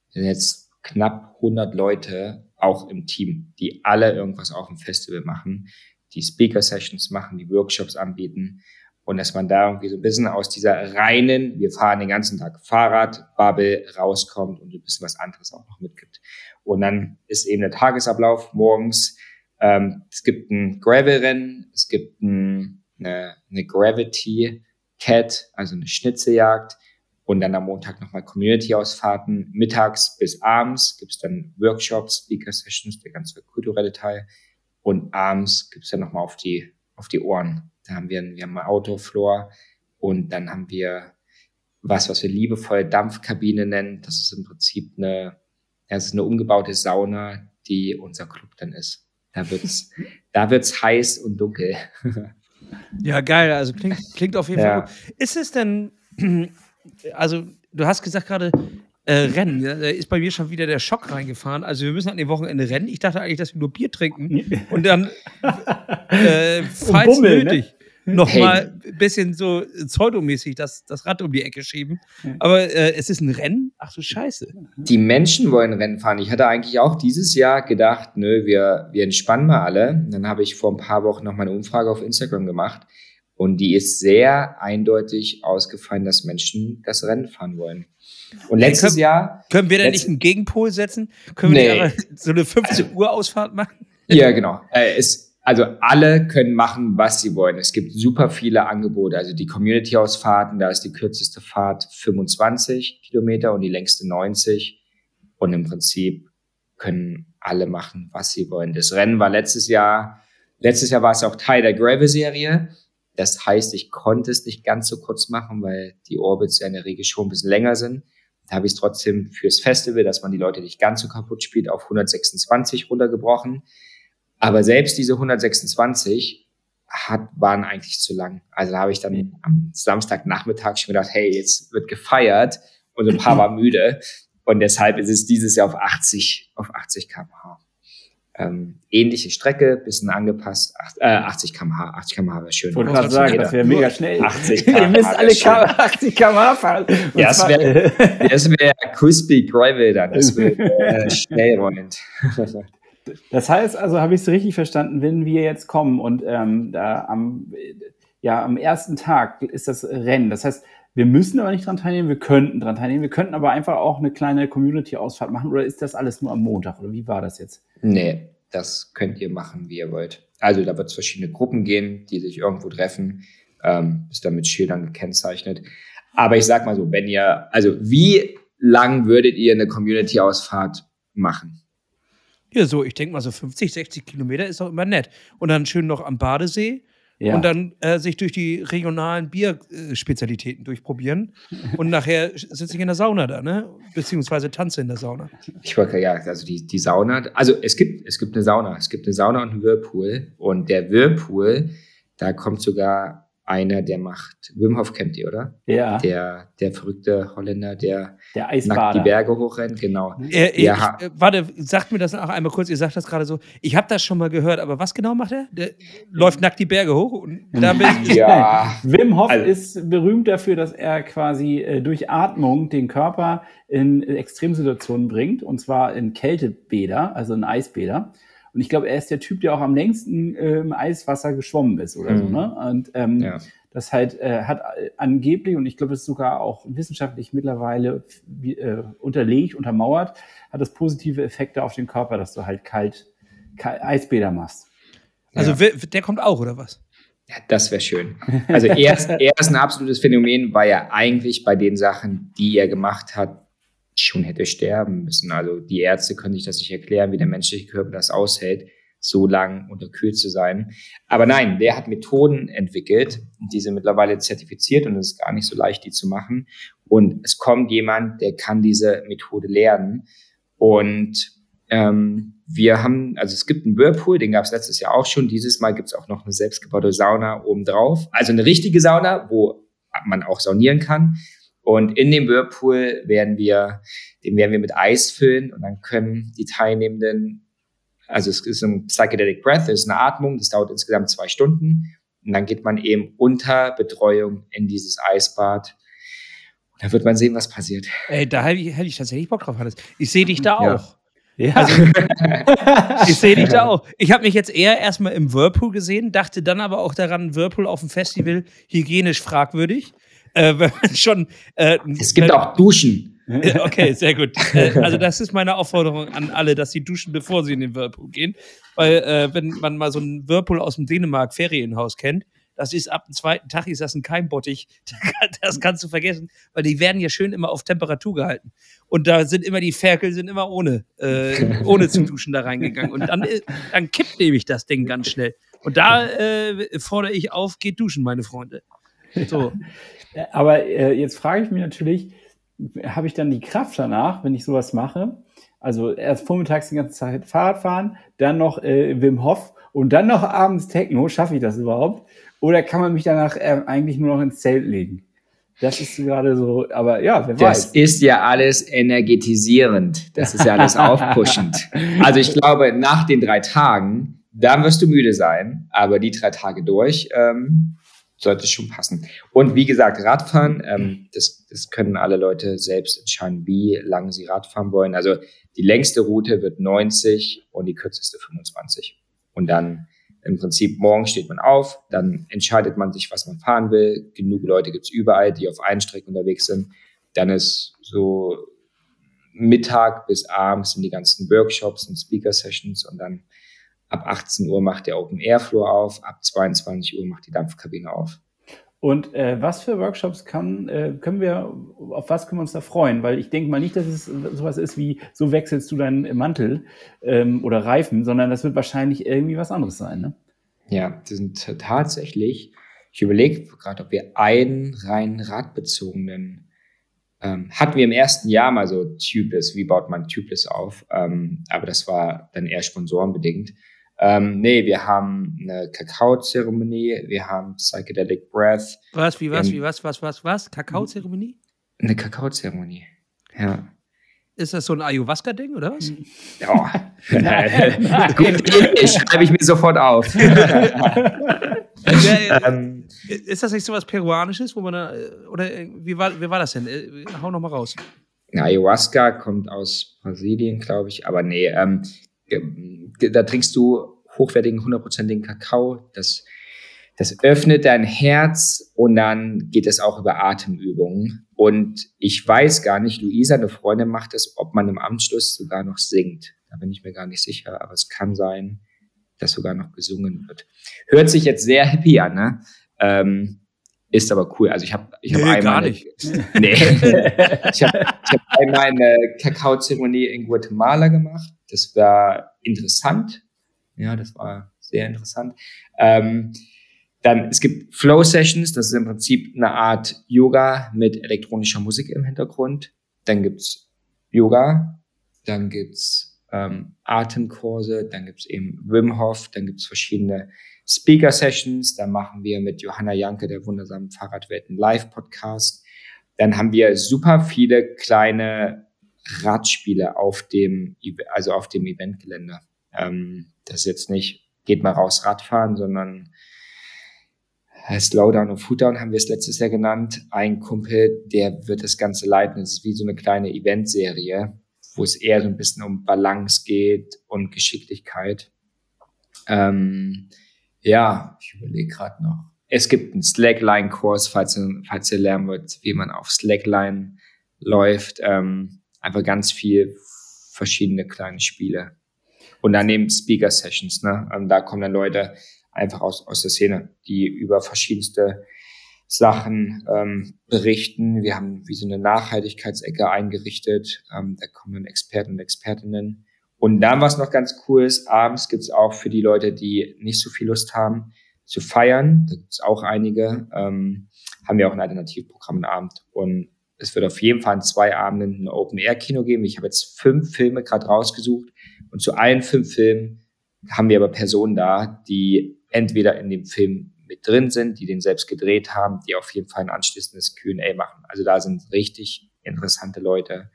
sind jetzt knapp 100 Leute auch im Team, die alle irgendwas auf dem Festival machen, die Speaker-Sessions machen, die Workshops anbieten und dass man da irgendwie so ein bisschen aus dieser reinen, wir fahren den ganzen Tag Fahrrad, Bubble rauskommt und ein bisschen was anderes auch noch mitgibt. Und dann ist eben der Tagesablauf morgens, ähm, es gibt ein Gravel-Rennen, es gibt ein, eine, eine Gravity Cat, also eine Schnitzeljagd, und dann am Montag nochmal Community-Ausfahrten. Mittags bis abends gibt's dann Workshops, Speaker-Sessions, der ganze kulturelle Teil. Und abends gibt's dann nochmal auf die, auf die Ohren. Da haben wir, wir haben einen Outdoor-Floor und dann haben wir was, was wir liebevoll Dampfkabine nennen. Das ist im Prinzip eine, das ist eine umgebaute Sauna, die unser Club dann ist. Da wird's, da wird's heiß und dunkel. Ja, geil. Also klingt, klingt auf jeden Ja. Fall gut. Ist es denn, also du hast gesagt gerade, äh, Rennen, ja, da ist bei mir schon wieder der Schock reingefahren. Also wir müssen an dem Wochenende rennen. Ich dachte eigentlich, dass wir nur Bier trinken und dann, äh, falls bummeln, ne? nötig, nochmal ein bisschen so pseudomäßig das, das Rad um die Ecke schieben. Aber äh, es ist ein Rennen? Ach du Scheiße. Die Menschen wollen Rennen fahren. Ich hatte eigentlich auch dieses Jahr gedacht, nö, wir, wir entspannen mal alle. Dann habe ich vor ein paar Wochen noch mal eine Umfrage auf Instagram gemacht. Und die ist sehr eindeutig ausgefallen, dass Menschen das Rennen fahren wollen. Und letztes können- Jahr, Können wir da nicht einen Gegenpol setzen? Können wir Nee. nicht so eine 15 Uhr Ausfahrt machen? ja genau, äh, es, also alle können machen, was sie wollen. Es gibt super viele Angebote. Also die Community-Ausfahrten, da ist die kürzeste Fahrt 25 Kilometer und die längste 90. Und im Prinzip können alle machen, was sie wollen. Das Rennen war letztes Jahr, letztes Jahr war es auch Teil der Gravel-Serie. Das heißt, ich konnte es nicht ganz so kurz machen, weil die Orbits ja in der Regel schon ein bisschen länger sind. Da habe ich es trotzdem fürs Festival, dass man die Leute nicht ganz so kaputt spielt, auf 126 runtergebrochen. Aber selbst diese 126 hat, waren eigentlich zu lang. Also da habe ich dann am Samstagnachmittag schon gedacht, hey, jetzt wird gefeiert und ein paar war müde. Und deshalb ist es dieses Jahr auf 80, auf 80 km/h. Ähm, ähnliche Strecke, bisschen angepasst, ach, äh, 80 km/h, 80 km/h wäre schön. Ich wollte gerade das sagen, das da. wäre mega schnell. 80 Ihr km/h müsst wäre alle schön. 80 km/h fahren. Und Ja, zwar- wäre das wäre crispy gravel dann, das wird äh, schnell rollend. Das heißt also, habe ich es richtig verstanden, wenn wir jetzt kommen und ähm, da am, ja, am ersten Tag ist das Rennen. Das heißt, wir müssen aber nicht dran teilnehmen, wir könnten dran teilnehmen, wir könnten aber einfach auch eine kleine Community-Ausfahrt machen oder ist das alles nur am Montag oder wie war das jetzt? Nee, das könnt ihr machen, wie ihr wollt. Also da wird es verschiedene Gruppen gehen, die sich irgendwo treffen, ähm, ist dann mit Schildern gekennzeichnet. Aber ich sag mal so, wenn ihr, also wie lang würdet ihr eine Community-Ausfahrt machen? Ja, so, ich denke mal, so 50, 60 Kilometer ist doch immer nett. Und dann schön noch am Badesee Ja. und dann äh, sich durch die regionalen Bierspezialitäten durchprobieren. und nachher sitze ich in der Sauna da, ne? Beziehungsweise tanze in der Sauna. Ich wollte ja, also die, die Sauna, also es gibt, es gibt eine Sauna, es gibt eine Sauna und einen Whirlpool. Und der Whirlpool, da kommt sogar einer, der macht, Wim Hof kennt ihr, oder? ja, Der, der verrückte Holländer, der der nackt die. Berge hochrennt, genau. Äh, Ja. ich, äh, warte, sagt mir das auch einmal kurz. Ihr sagt das gerade so. Ich habe das schon mal gehört, aber was genau macht er? Der läuft nackt die Berge hoch und damit. Ja, Wim Hof Also- ist berühmt dafür, dass er quasi äh, durch Atmung den Körper in äh, Extremsituationen bringt, und zwar in Kältebäder, also in Eisbäder. Und ich glaube, er ist der Typ, der auch am längsten äh, im Eiswasser geschwommen ist oder so. Mhm. Ne? Und ähm, ja. das halt äh, hat angeblich, und ich glaube, es ist sogar auch wissenschaftlich mittlerweile wie, äh, unterlegt, untermauert, hat das positive Effekte auf den Körper, dass du halt kalt, kalt Eisbäder machst. Also ja. der kommt auch, oder was? Ja, das wäre schön. Also er ist, er ist ein absolutes Phänomen, weil er eigentlich bei den Sachen, die er gemacht hat, schon hätte sterben müssen. Also die Ärzte können sich das nicht erklären, wie der menschliche Körper das aushält, so lang unterkühlt zu sein. Aber nein, der hat Methoden entwickelt, die sind mittlerweile zertifiziert und es ist gar nicht so leicht, die zu machen. Und es kommt jemand, der kann diese Methode lernen. Und ähm, wir haben, also es gibt einen Whirlpool, den gab es letztes Jahr auch schon. Dieses Mal gibt es auch noch eine selbstgebaute Sauna obendrauf. Also eine richtige Sauna, wo man auch saunieren kann. Und in dem Whirlpool werden wir, den werden wir mit Eis füllen und dann können die Teilnehmenden, also es ist ein Psychedelic Breath, das ist eine Atmung, das dauert insgesamt zwei Stunden. Und dann geht man eben unter Betreuung in dieses Eisbad. Und da wird man sehen, was passiert. Ey, da hätte ich, hätte ich tatsächlich Bock drauf, Hannes. Ich sehe dich da Ja. auch. Ja. Also, ich sehe dich da auch. Ich habe mich jetzt eher erstmal im Whirlpool gesehen, dachte dann aber auch daran, Whirlpool auf dem Festival hygienisch fragwürdig. Äh, wenn man schon. Äh, es gibt auch Duschen. Okay, sehr gut. Äh, also das ist meine Aufforderung an alle, dass sie duschen, bevor sie in den Whirlpool gehen. Weil äh, wenn man mal so einen Whirlpool aus dem Dänemark-Ferienhaus kennt, das ist ab dem zweiten Tag ist das ein Keimbottich. Das kannst du vergessen, weil die werden ja schön immer auf Temperatur gehalten. Und da sind immer die Ferkel sind immer ohne, äh, ohne zu duschen da reingegangen. Und dann, äh, dann kippt nämlich das Ding ganz schnell. Und da äh, fordere ich auf, geht duschen, meine Freunde. So. Aber äh, jetzt frage ich mich natürlich, habe ich dann die Kraft danach, wenn ich sowas mache? Also erst vormittags die ganze Zeit Fahrrad fahren, dann noch äh, Wim Hof und dann noch abends Techno. Schaffe ich das überhaupt? Oder kann man mich danach äh, eigentlich nur noch ins Zelt legen? Das ist gerade so, aber ja, wer das weiß. Das ist ja alles energetisierend. Das ist ja alles aufpushend. Also ich glaube, nach den drei Tagen, dann wirst du müde sein, aber die drei Tage durch ähm, sollte es schon passen. Und wie gesagt, Radfahren, ähm, das, das können alle Leute selbst entscheiden, wie lange sie Radfahren wollen. Also die längste Route wird 90 und die kürzeste 25. Und dann im Prinzip morgen steht man auf, dann entscheidet man sich, was man fahren will. Genug Leute gibt's überall, die auf einen Strecken unterwegs sind. Dann ist so Mittag bis abends sind die ganzen Workshops und Speaker-Sessions und dann ab 18 Uhr macht der Open Air Floor auf, ab 22 Uhr macht die Dampfkabine auf. Und äh, was für Workshops kann, äh, können wir, auf was können wir uns da freuen? Weil ich denke mal nicht, dass es sowas ist wie, so wechselst du deinen Mantel ähm, oder Reifen, sondern das wird wahrscheinlich irgendwie was anderes sein, ne? Ja, das sind tatsächlich, ich überlege gerade, ob wir einen rein radbezogenen ähm, hatten wir im ersten Jahr mal so Tubeless, wie baut man Tubeless auf? Ähm, aber das war dann eher sponsorenbedingt. Ähm, nee, wir haben eine Kakaozeremonie, wir haben Psychedelic Breath. Was, wie, was, wie, was, was, was, was? Kakaozeremonie? Eine Kakaozeremonie, ja. Ist das so ein Ayahuasca-Ding, oder was? Ja. Gut, schreibe ich mir sofort auf. ähm, ist das nicht so was Peruanisches, wo man da, oder wie war, wie war das denn? Äh, hau noch mal raus. Ayahuasca kommt aus Brasilien, glaube ich, aber nee, ähm, da trinkst du hochwertigen, hundertprozentigen Kakao. Das, das öffnet dein Herz und dann geht es auch über Atemübungen. Und ich weiß gar nicht, Luisa, eine Freundin macht es, ob man im Amtsschluss sogar noch singt. Da bin ich mir gar nicht sicher, aber es kann sein, dass sogar noch gesungen wird. Hört sich jetzt sehr happy an, ne? Ähm, ist aber cool. Also ich habe ich hab nee, einmal gar nicht. nee. ich habe hab einmal eine Kakaozeremonie in Guatemala gemacht. Das war interessant. Ja, das war sehr interessant. Ähm, dann, es gibt Flow Sessions, das ist im Prinzip eine Art Yoga mit elektronischer Musik im Hintergrund. Dann gibt's Yoga, dann gibt's ähm, Atemkurse, dann gibt's eben Wim Hof, dann gibt's verschiedene Speaker-Sessions. Da machen wir mit Johanna Janke, der wundersamen Fahrradwelten, Live-Podcast. Dann haben wir super viele kleine Radspiele auf dem, also auf dem Eventgelände. Ähm, das ist jetzt nicht, geht mal raus Radfahren, sondern Slowdown und Footdown haben wir es letztes Jahr genannt. Ein Kumpel, der wird das Ganze leiten. Es ist wie so eine kleine Eventserie, wo es eher so ein bisschen um Balance geht und Geschicklichkeit. Ähm, ja, ich überlege gerade noch. Es gibt einen Slackline-Kurs, falls, falls ihr lernen wollt, wie man auf Slackline läuft. Ähm, einfach ganz viel verschiedene kleine Spiele. Und daneben Speaker-Sessions, ne? Und ähm, da kommen dann Leute einfach aus, aus der Szene, die über verschiedenste Sachen ähm, berichten. Wir haben wie so eine Nachhaltigkeitsecke eingerichtet. Ähm, da kommen dann Experten und Expertinnen und dann, was noch ganz cool ist, abends gibt's auch für die Leute, die nicht so viel Lust haben, zu feiern, da gibt's auch einige, ähm, haben wir auch ein Alternativprogramm am Abend. Und es wird auf jeden Fall in zwei Abenden ein Open-Air-Kino geben. Ich habe jetzt fünf Filme gerade rausgesucht und zu allen fünf Filmen haben wir aber Personen da, die entweder in dem Film mit drin sind, die den selbst gedreht haben, die auf jeden Fall ein anschließendes Q&A machen. Also da sind richtig interessante Leute,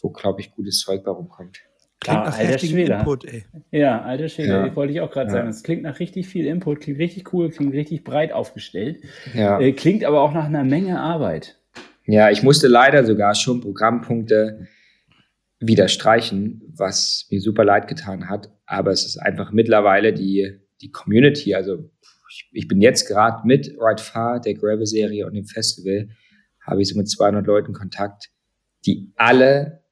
wo, glaube ich, gutes Zeug bei rumkommt. Klingt ah, nach alter Schwede. Input, ey. Ja, alter Schwede, ja. wollte ich auch gerade ja. sagen. Es klingt nach richtig viel Input, klingt richtig cool, klingt richtig breit aufgestellt. Ja. Äh, klingt aber auch nach einer Menge Arbeit. Ja, ich musste leider sogar schon Programmpunkte wieder streichen, was mir super leid getan hat. Aber es ist einfach mittlerweile die, die Community. Also ich, ich bin jetzt gerade mit Right Far, der Gravel-Serie und dem Festival, habe ich so mit 200 Leuten Kontakt, die alle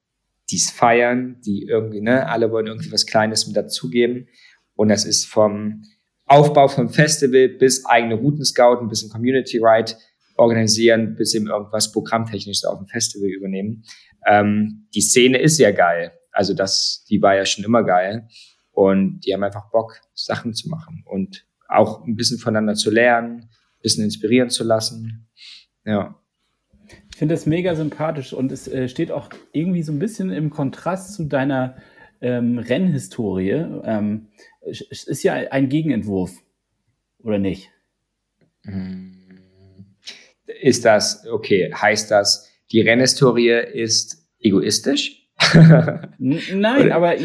dies feiern, die irgendwie, ne, alle wollen irgendwie was Kleines mit dazugeben. Und das ist vom Aufbau vom Festival bis eigene Routen scouten, bis ein Community Ride organisieren, bis eben irgendwas programmtechnisches auf dem Festival übernehmen. Ähm, die Szene ist ja geil. Also das, die war ja schon immer geil. Und die haben einfach Bock, Sachen zu machen und auch ein bisschen voneinander zu lernen, ein bisschen inspirieren zu lassen. Ja. Ich finde das mega sympathisch und es äh, steht auch irgendwie so ein bisschen im Kontrast zu deiner ähm, Rennhistorie. Ähm, es ist ja ein Gegenentwurf, oder nicht? Hm. Ist das, okay, heißt das, die Rennhistorie ist egoistisch? Nein, aber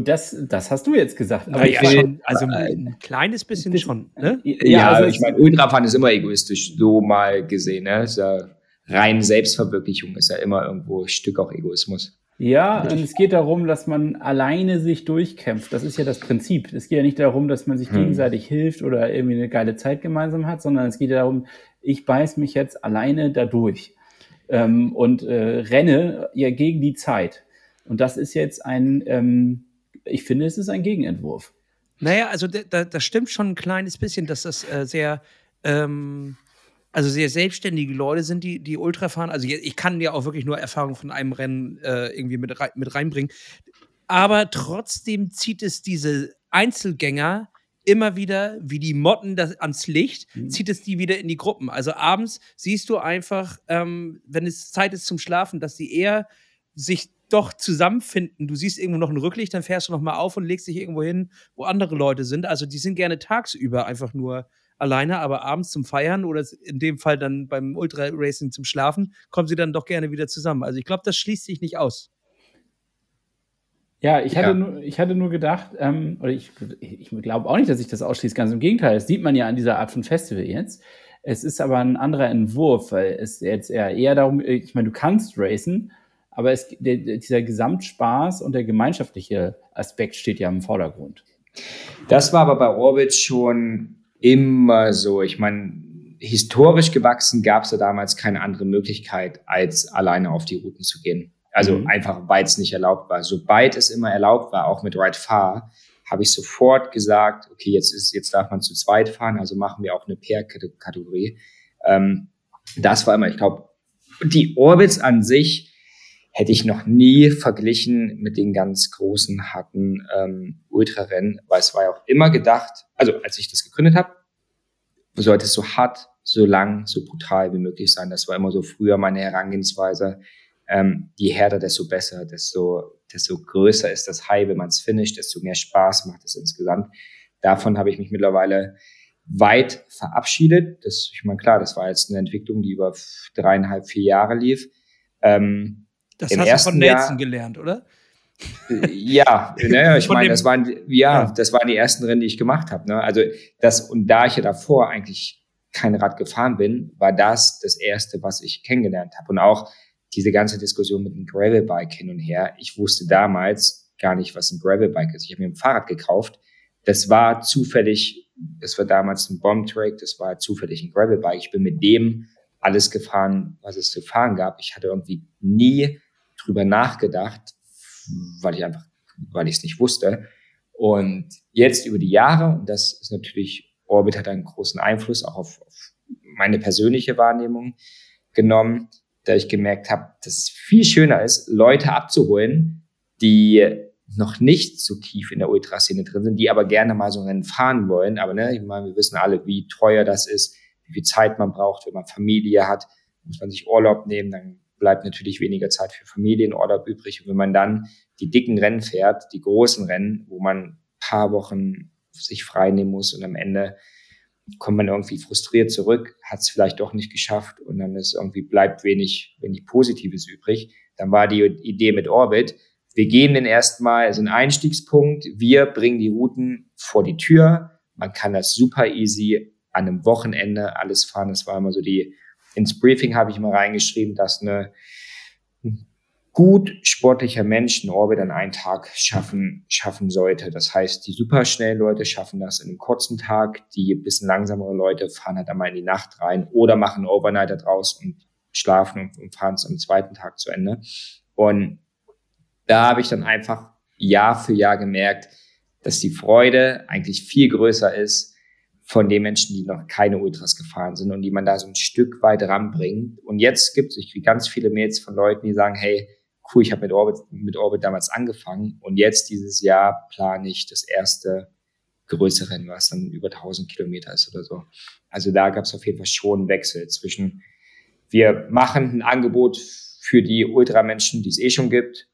das, das hast du jetzt gesagt. Aber ja, schon, also ein kleines bisschen schon. Ne? Ja, ja also ich meine, Ultrafahren ist immer egoistisch, so mal gesehen. Ne? Ja rein Selbstverwirklichung ist ja immer irgendwo ein Stück auch Egoismus. Ja, und es geht darum, dass man alleine sich durchkämpft. Das ist ja das Prinzip. Es geht ja nicht darum, dass man sich hm. gegenseitig hilft oder irgendwie eine geile Zeit gemeinsam hat, sondern es geht ja darum, ich beiß mich jetzt alleine dadurch ähm, und äh, renne ja gegen die Zeit. Und das ist jetzt ein, ähm, ich finde, es ist ein Gegenentwurf. Naja, also da, das stimmt schon ein kleines bisschen, dass das äh, sehr, ähm, also sehr selbstständige Leute sind, die, die Ultra fahren. Also ich kann ja auch wirklich nur Erfahrung von einem Rennen äh, irgendwie mit, rein, mit reinbringen. Aber trotzdem zieht es diese Einzelgänger immer wieder, wie die Motten das, ans Licht, mhm. zieht es die wieder in die Gruppen. Also abends siehst du einfach, ähm, wenn es Zeit ist zum Schlafen, dass sie eher sich doch zusammenfinden. Du siehst irgendwo noch ein Rücklicht, dann fährst du noch mal auf und legst dich irgendwo hin, wo andere Leute sind. Also die sind gerne tagsüber einfach nur alleine, aber abends zum Feiern oder in dem Fall dann beim Ultra Racing zum Schlafen, kommen sie dann doch gerne wieder zusammen. Also ich glaube, das schließt sich nicht aus. Ja, ich hatte, ja. Nur, ich hatte nur gedacht, ähm, oder ich, ich glaube auch nicht, dass ich das ausschließe, ganz im Gegenteil, das sieht man ja an dieser Art von Festival jetzt. Es ist aber ein anderer Entwurf, weil es jetzt eher, eher darum, ich meine, du kannst racen, aber es, der, dieser Gesamtspaß und der gemeinschaftliche Aspekt steht ja im Vordergrund. Das war aber bei Orbit schon immer so. Ich meine, historisch gewachsen gab es ja damals keine andere Möglichkeit, als alleine auf die Routen zu gehen. Also mhm. einfach, weil es nicht erlaubt war. Sobald es immer erlaubt war, auch mit Ride Far, habe ich sofort gesagt, okay, jetzt ist, jetzt darf man zu zweit fahren, also machen wir auch eine Pair-Kategorie. Ähm, das war immer, ich glaube, die Orbits an sich hätte ich noch nie verglichen mit den ganz großen, harten ähm, Ultrarennen, weil es war ja auch immer gedacht, also als ich das gegründet habe, sollte es so hart, so lang, so brutal wie möglich sein. Das war immer so früher meine Herangehensweise ähm, je härter, desto besser, desto, desto größer ist das High, wenn man es finisht, desto mehr Spaß macht es insgesamt. Davon habe ich mich mittlerweile weit verabschiedet. Das, ich meine, klar, das war jetzt eine Entwicklung, die über dreieinhalb, vier Jahre lief. Ähm, das hast du von Nelson Jahr, gelernt, oder? Äh, ja, naja, ich meine, das waren, ja, ja, das waren die ersten Rennen, die ich gemacht habe. Ne? Also das, und da ich ja davor eigentlich kein Rad gefahren bin, war das das erste, was ich kennengelernt habe. Und auch diese ganze Diskussion mit dem Gravelbike hin und her. Ich wusste damals gar nicht, was ein Gravelbike ist. Ich habe mir ein Fahrrad gekauft. Das war zufällig, das war damals ein Bombtrack, das war zufällig ein Gravelbike. Ich bin mit dem alles gefahren, was es zu fahren gab. Ich hatte irgendwie nie drüber nachgedacht, weil ich einfach, weil ich es nicht wusste. Und jetzt über die Jahre, und das ist natürlich, Orbit hat einen großen Einfluss auch auf, auf meine persönliche Wahrnehmung genommen, da ich gemerkt habe, dass es viel schöner ist, Leute abzuholen, die noch nicht so tief in der Ultraszene drin sind, die aber gerne mal so ein Rennen fahren wollen. Aber ne, ich meine, wir wissen alle, wie teuer das ist, wie viel Zeit man braucht, wenn man Familie hat, muss man sich Urlaub nehmen, dann bleibt natürlich weniger Zeit für Familienurlaub übrig. Und wenn man dann die dicken Rennen fährt, die großen Rennen, wo man paar Wochen sich frei nehmen muss und am Ende kommt man irgendwie frustriert zurück, hat es vielleicht doch nicht geschafft und dann ist irgendwie bleibt wenig, wenig Positives übrig. Dann war die Idee mit Orbit, wir gehen den erstmal, also ein Einstiegspunkt, wir bringen die Routen vor die Tür, man kann das super easy an einem Wochenende alles fahren. Das war immer so die, ins Briefing habe ich mal reingeschrieben, dass eine gut sportlicher Mensch einen Orbit an einen Tag schaffen, schaffen sollte. Das heißt, die superschnellen Leute schaffen das in einem kurzen Tag, die bisschen langsamere Leute fahren halt einmal in die Nacht rein oder machen Overnighter draus und schlafen und fahren es am zweiten Tag zu Ende. Und da habe ich dann einfach Jahr für Jahr gemerkt, dass die Freude eigentlich viel größer ist von den Menschen, die noch keine Ultras gefahren sind und die man da so ein Stück weit ranbringt. Und jetzt gibt es ganz viele Mails von Leuten, die sagen, hey, cool, ich habe mit Orbit, mit Orbit damals angefangen und jetzt dieses Jahr plane ich das erste größere Rennen, was dann über 1000 Kilometer ist oder so. Also da gab es auf jeden Fall schon einen Wechsel zwischen, wir machen ein Angebot für die Ultramenschen, die es eh schon gibt,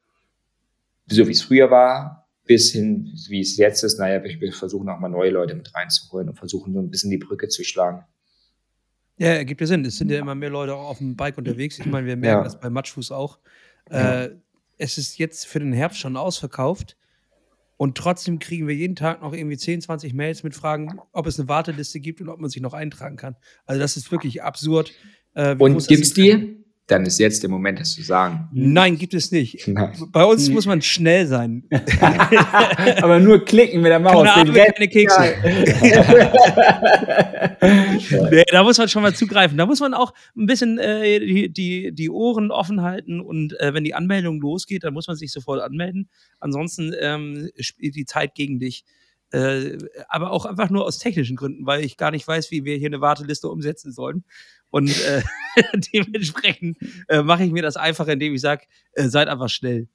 so wie es früher war, bis hin, wie es jetzt ist. Naja, wir versuchen auch mal neue Leute mit reinzuholen und versuchen so ein bisschen die Brücke zu schlagen. Ja, ergibt ja Sinn. Es sind ja immer mehr Leute auch auf dem Bike unterwegs. Ich meine, wir merken ja. das bei Matschfuß auch. Äh, es ist jetzt für den Herbst schon ausverkauft. Und trotzdem kriegen wir jeden Tag noch irgendwie 10, 20 Mails mit Fragen, ob es eine Warteliste gibt und ob man sich noch eintragen kann. Also das ist wirklich absurd. Äh, und gibt es die? Dann ist jetzt der Moment, das zu sagen. Nein, gibt es nicht. Nein. Bei uns muss man schnell sein. Aber nur klicken mit der Maus. Keine, keine Kekse. nee, da muss man schon mal zugreifen. Da muss man auch ein bisschen äh, die, die, die Ohren offen halten und äh, wenn die Anmeldung losgeht, dann muss man sich sofort anmelden. Ansonsten ähm, spielt die Zeit gegen dich. Äh, aber auch einfach nur aus technischen Gründen, weil ich gar nicht weiß, wie wir hier eine Warteliste umsetzen sollen. Und äh, dementsprechend äh, mache ich mir das einfacher, indem ich sage, äh, seid einfach schnell.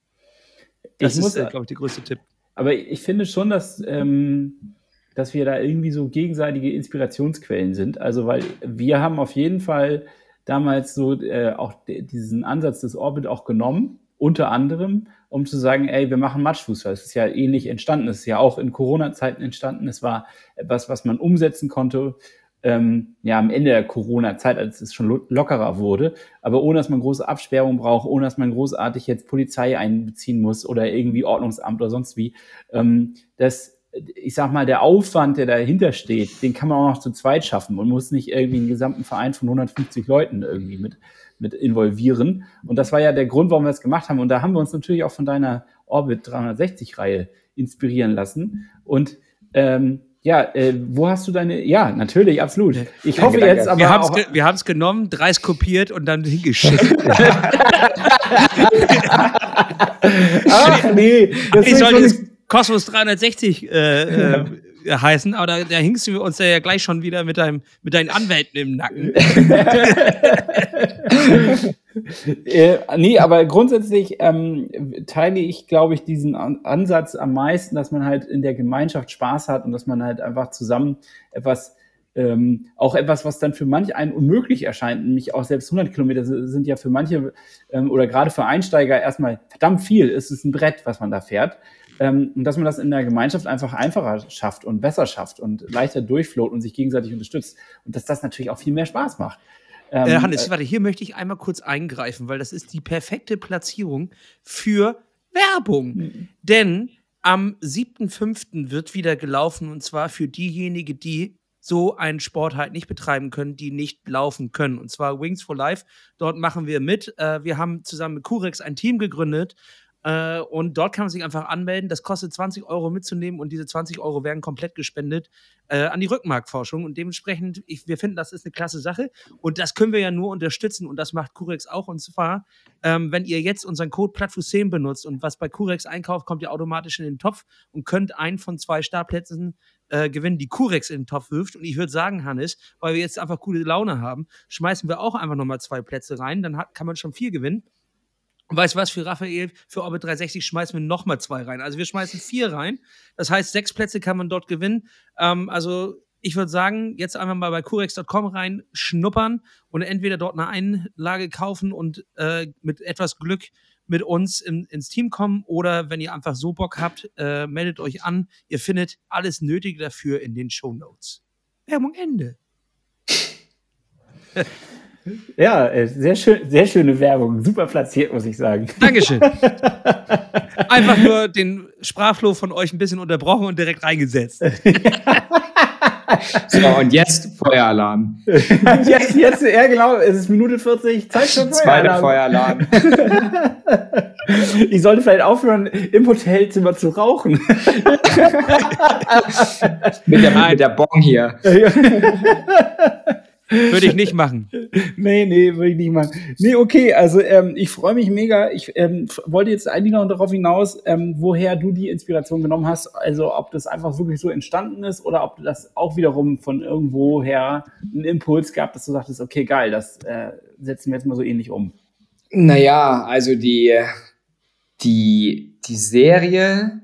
Das ich ist, äh, glaube ich, der größte Tipp. Aber ich finde schon, dass, ähm, dass wir da irgendwie so gegenseitige Inspirationsquellen sind. Also, weil wir haben auf jeden Fall damals so äh, auch diesen Ansatz des Orbit auch genommen, unter anderem, um zu sagen, ey, wir machen Matschfußball. Es ist ja ähnlich entstanden. Es ist ja auch in Corona-Zeiten entstanden. Es war etwas, was man umsetzen konnte ähm, ja am Ende der Corona-Zeit, als es schon lockerer wurde, aber ohne dass man große Absperrungen braucht, ohne dass man großartig jetzt Polizei einbeziehen muss oder irgendwie Ordnungsamt oder sonst wie. Ähm, das, ich sag mal, der Aufwand, der dahinter steht, den kann man auch noch zu zweit schaffen und muss nicht irgendwie einen gesamten Verein von 150 Leuten irgendwie mit, mit involvieren. Und das war ja der Grund, warum wir es gemacht haben. Und da haben wir uns natürlich auch von deiner Orbit 360-Reihe inspirieren lassen. Und ähm, ja, äh, wo hast du deine? Ja, natürlich, absolut. Ich danke, hoffe danke. jetzt, aber wir haben es wir haben's genommen, dreist kopiert und dann hingeschickt. Ach nee, das ich sollte jetzt Cosmos 360 äh, äh, heißen, aber da, da hingst du uns ja gleich schon wieder mit, deinem, mit deinen Anwälten im Nacken. äh, nee, aber grundsätzlich ähm, teile ich, glaube ich, diesen Ansatz am meisten, dass man halt in der Gemeinschaft Spaß hat und dass man halt einfach zusammen etwas ähm, auch etwas, was dann für manch einen unmöglich erscheint, nämlich auch selbst 100 Kilometer sind ja für manche ähm, oder gerade für Einsteiger erstmal verdammt viel. Es ist ein Brett, was man da fährt. Ähm, und dass man das in der Gemeinschaft einfach einfacher schafft und besser schafft und leichter durchfloht und sich gegenseitig unterstützt. Und dass das natürlich auch viel mehr Spaß macht. Ähm, äh, Hannes, warte, hier möchte ich einmal kurz eingreifen, weil das ist die perfekte Platzierung für Werbung. Mhm. Denn am 7.5. wird wieder gelaufen und zwar für diejenigen, die so einen Sport halt nicht betreiben können, die nicht laufen können. Und zwar Wings for Life. Dort machen wir mit. Äh, wir haben zusammen mit Curex ein Team gegründet äh, und dort kann man sich einfach anmelden. Das kostet 20 Euro mitzunehmen und diese 20 Euro werden komplett gespendet äh, an die Rückenmarkforschung. Und dementsprechend, ich, wir finden, das ist eine klasse Sache. Und das können wir ja nur unterstützen und das macht Curex auch. Und zwar, ähm, wenn ihr jetzt unseren Code Plattfuß10 benutzt und was bei Curex einkauft, kommt ihr automatisch in den Topf und könnt einen von zwei Startplätzen äh, gewinnen, die Curex in den Topf wirft. Und ich würde sagen, Hannes, weil wir jetzt einfach coole Laune haben, schmeißen wir auch einfach nochmal zwei Plätze rein. Dann hat, kann man schon vier gewinnen. Und weißt du was, für Raphael, für Orbit 360 schmeißen wir nochmal zwei rein. Also wir schmeißen vier rein. Das heißt, sechs Plätze kann man dort gewinnen. Ähm, also ich würde sagen, jetzt einfach mal bei curex.com rein schnuppern und entweder dort eine Einlage kaufen und äh, mit etwas Glück mit uns in, ins Team kommen oder wenn ihr einfach so Bock habt, äh, meldet euch an. Ihr findet alles Nötige dafür in den Show Notes. Werbung Ende. Ja, äh, sehr, schön, sehr schöne Werbung. Super platziert, muss ich sagen. Dankeschön. Einfach nur den Sprachflow von euch ein bisschen unterbrochen und direkt reingesetzt. so, und jetzt Feueralarm. jetzt, jetzt, ja genau, es ist Minute 40, Zeit für Feueralarm. Zweiter Feueralarm. ich sollte vielleicht aufhören, im Hotelzimmer zu rauchen. mit, der, mit der Bon hier. Würde ich nicht machen. nee, nee, würde ich nicht machen. Nee, okay, also ähm, ich freue mich mega. Ich ähm, wollte jetzt eigentlich noch darauf hinaus, ähm, woher du die Inspiration genommen hast. Also ob das einfach wirklich so entstanden ist oder ob das auch wiederum von irgendwoher einen Impuls gab, dass du sagtest, okay, geil, das äh, setzen wir jetzt mal so ähnlich um. Naja, also die, die, die Serie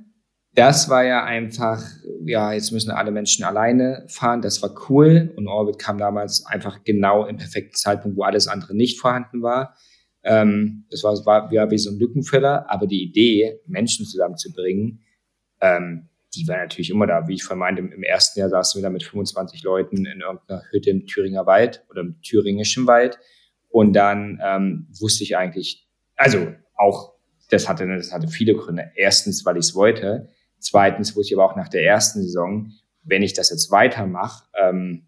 das war ja einfach, ja, jetzt müssen alle Menschen alleine fahren. Das war cool. Und Orbit kam damals einfach genau im perfekten Zeitpunkt, wo alles andere nicht vorhanden war. Ähm, das war, war ja wie so ein Lückenfüller. Aber die Idee, Menschen zusammenzubringen, ähm, die war natürlich immer da. Wie ich vorhin meinte, im ersten Jahr saßen wir da mit 25 Leuten in irgendeiner Hütte im Thüringer Wald oder im thüringischen Wald. Und dann ähm, wusste ich eigentlich, also auch, das hatte, das hatte viele Gründe. Erstens, weil ich es wollte. Zweitens wusste ich aber auch nach der ersten Saison, wenn ich das jetzt weitermache, ähm,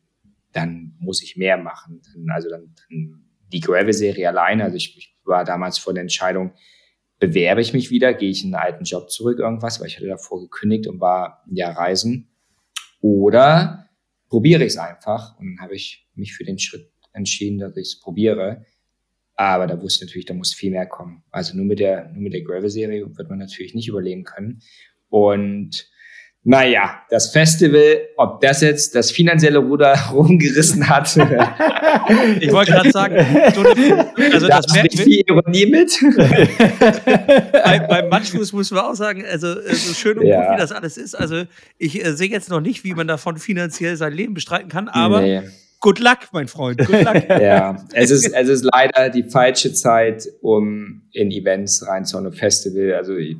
dann muss ich mehr machen. Also dann, dann die Gravel-Serie alleine. Also ich, ich, war damals vor der Entscheidung, bewerbe ich mich wieder, gehe ich in einen alten Job zurück, irgendwas, weil ich hatte davor gekündigt und war Jahr reisen. Oder probiere ich es einfach. Und dann habe ich mich für den Schritt entschieden, dass ich es probiere. Aber da wusste ich natürlich, da muss viel mehr kommen. Also nur mit der, nur mit der Gravel-Serie wird man natürlich nicht überleben können. Und naja, das Festival, ob das jetzt das finanzielle Ruder rumgerissen hat. ich wollte gerade sagen, also da das merkt viel Ironie mit. bei, beim Matschfuß müssen wir auch sagen, also äh, so schön und ja. gut wie das alles ist. Also ich äh, sehe jetzt noch nicht, wie man davon finanziell sein Leben bestreiten kann, aber nee. good luck, mein Freund. Good luck. ja, es ist, es ist leider die falsche Zeit, um in Events reinzuhauen, Festival. Also ich,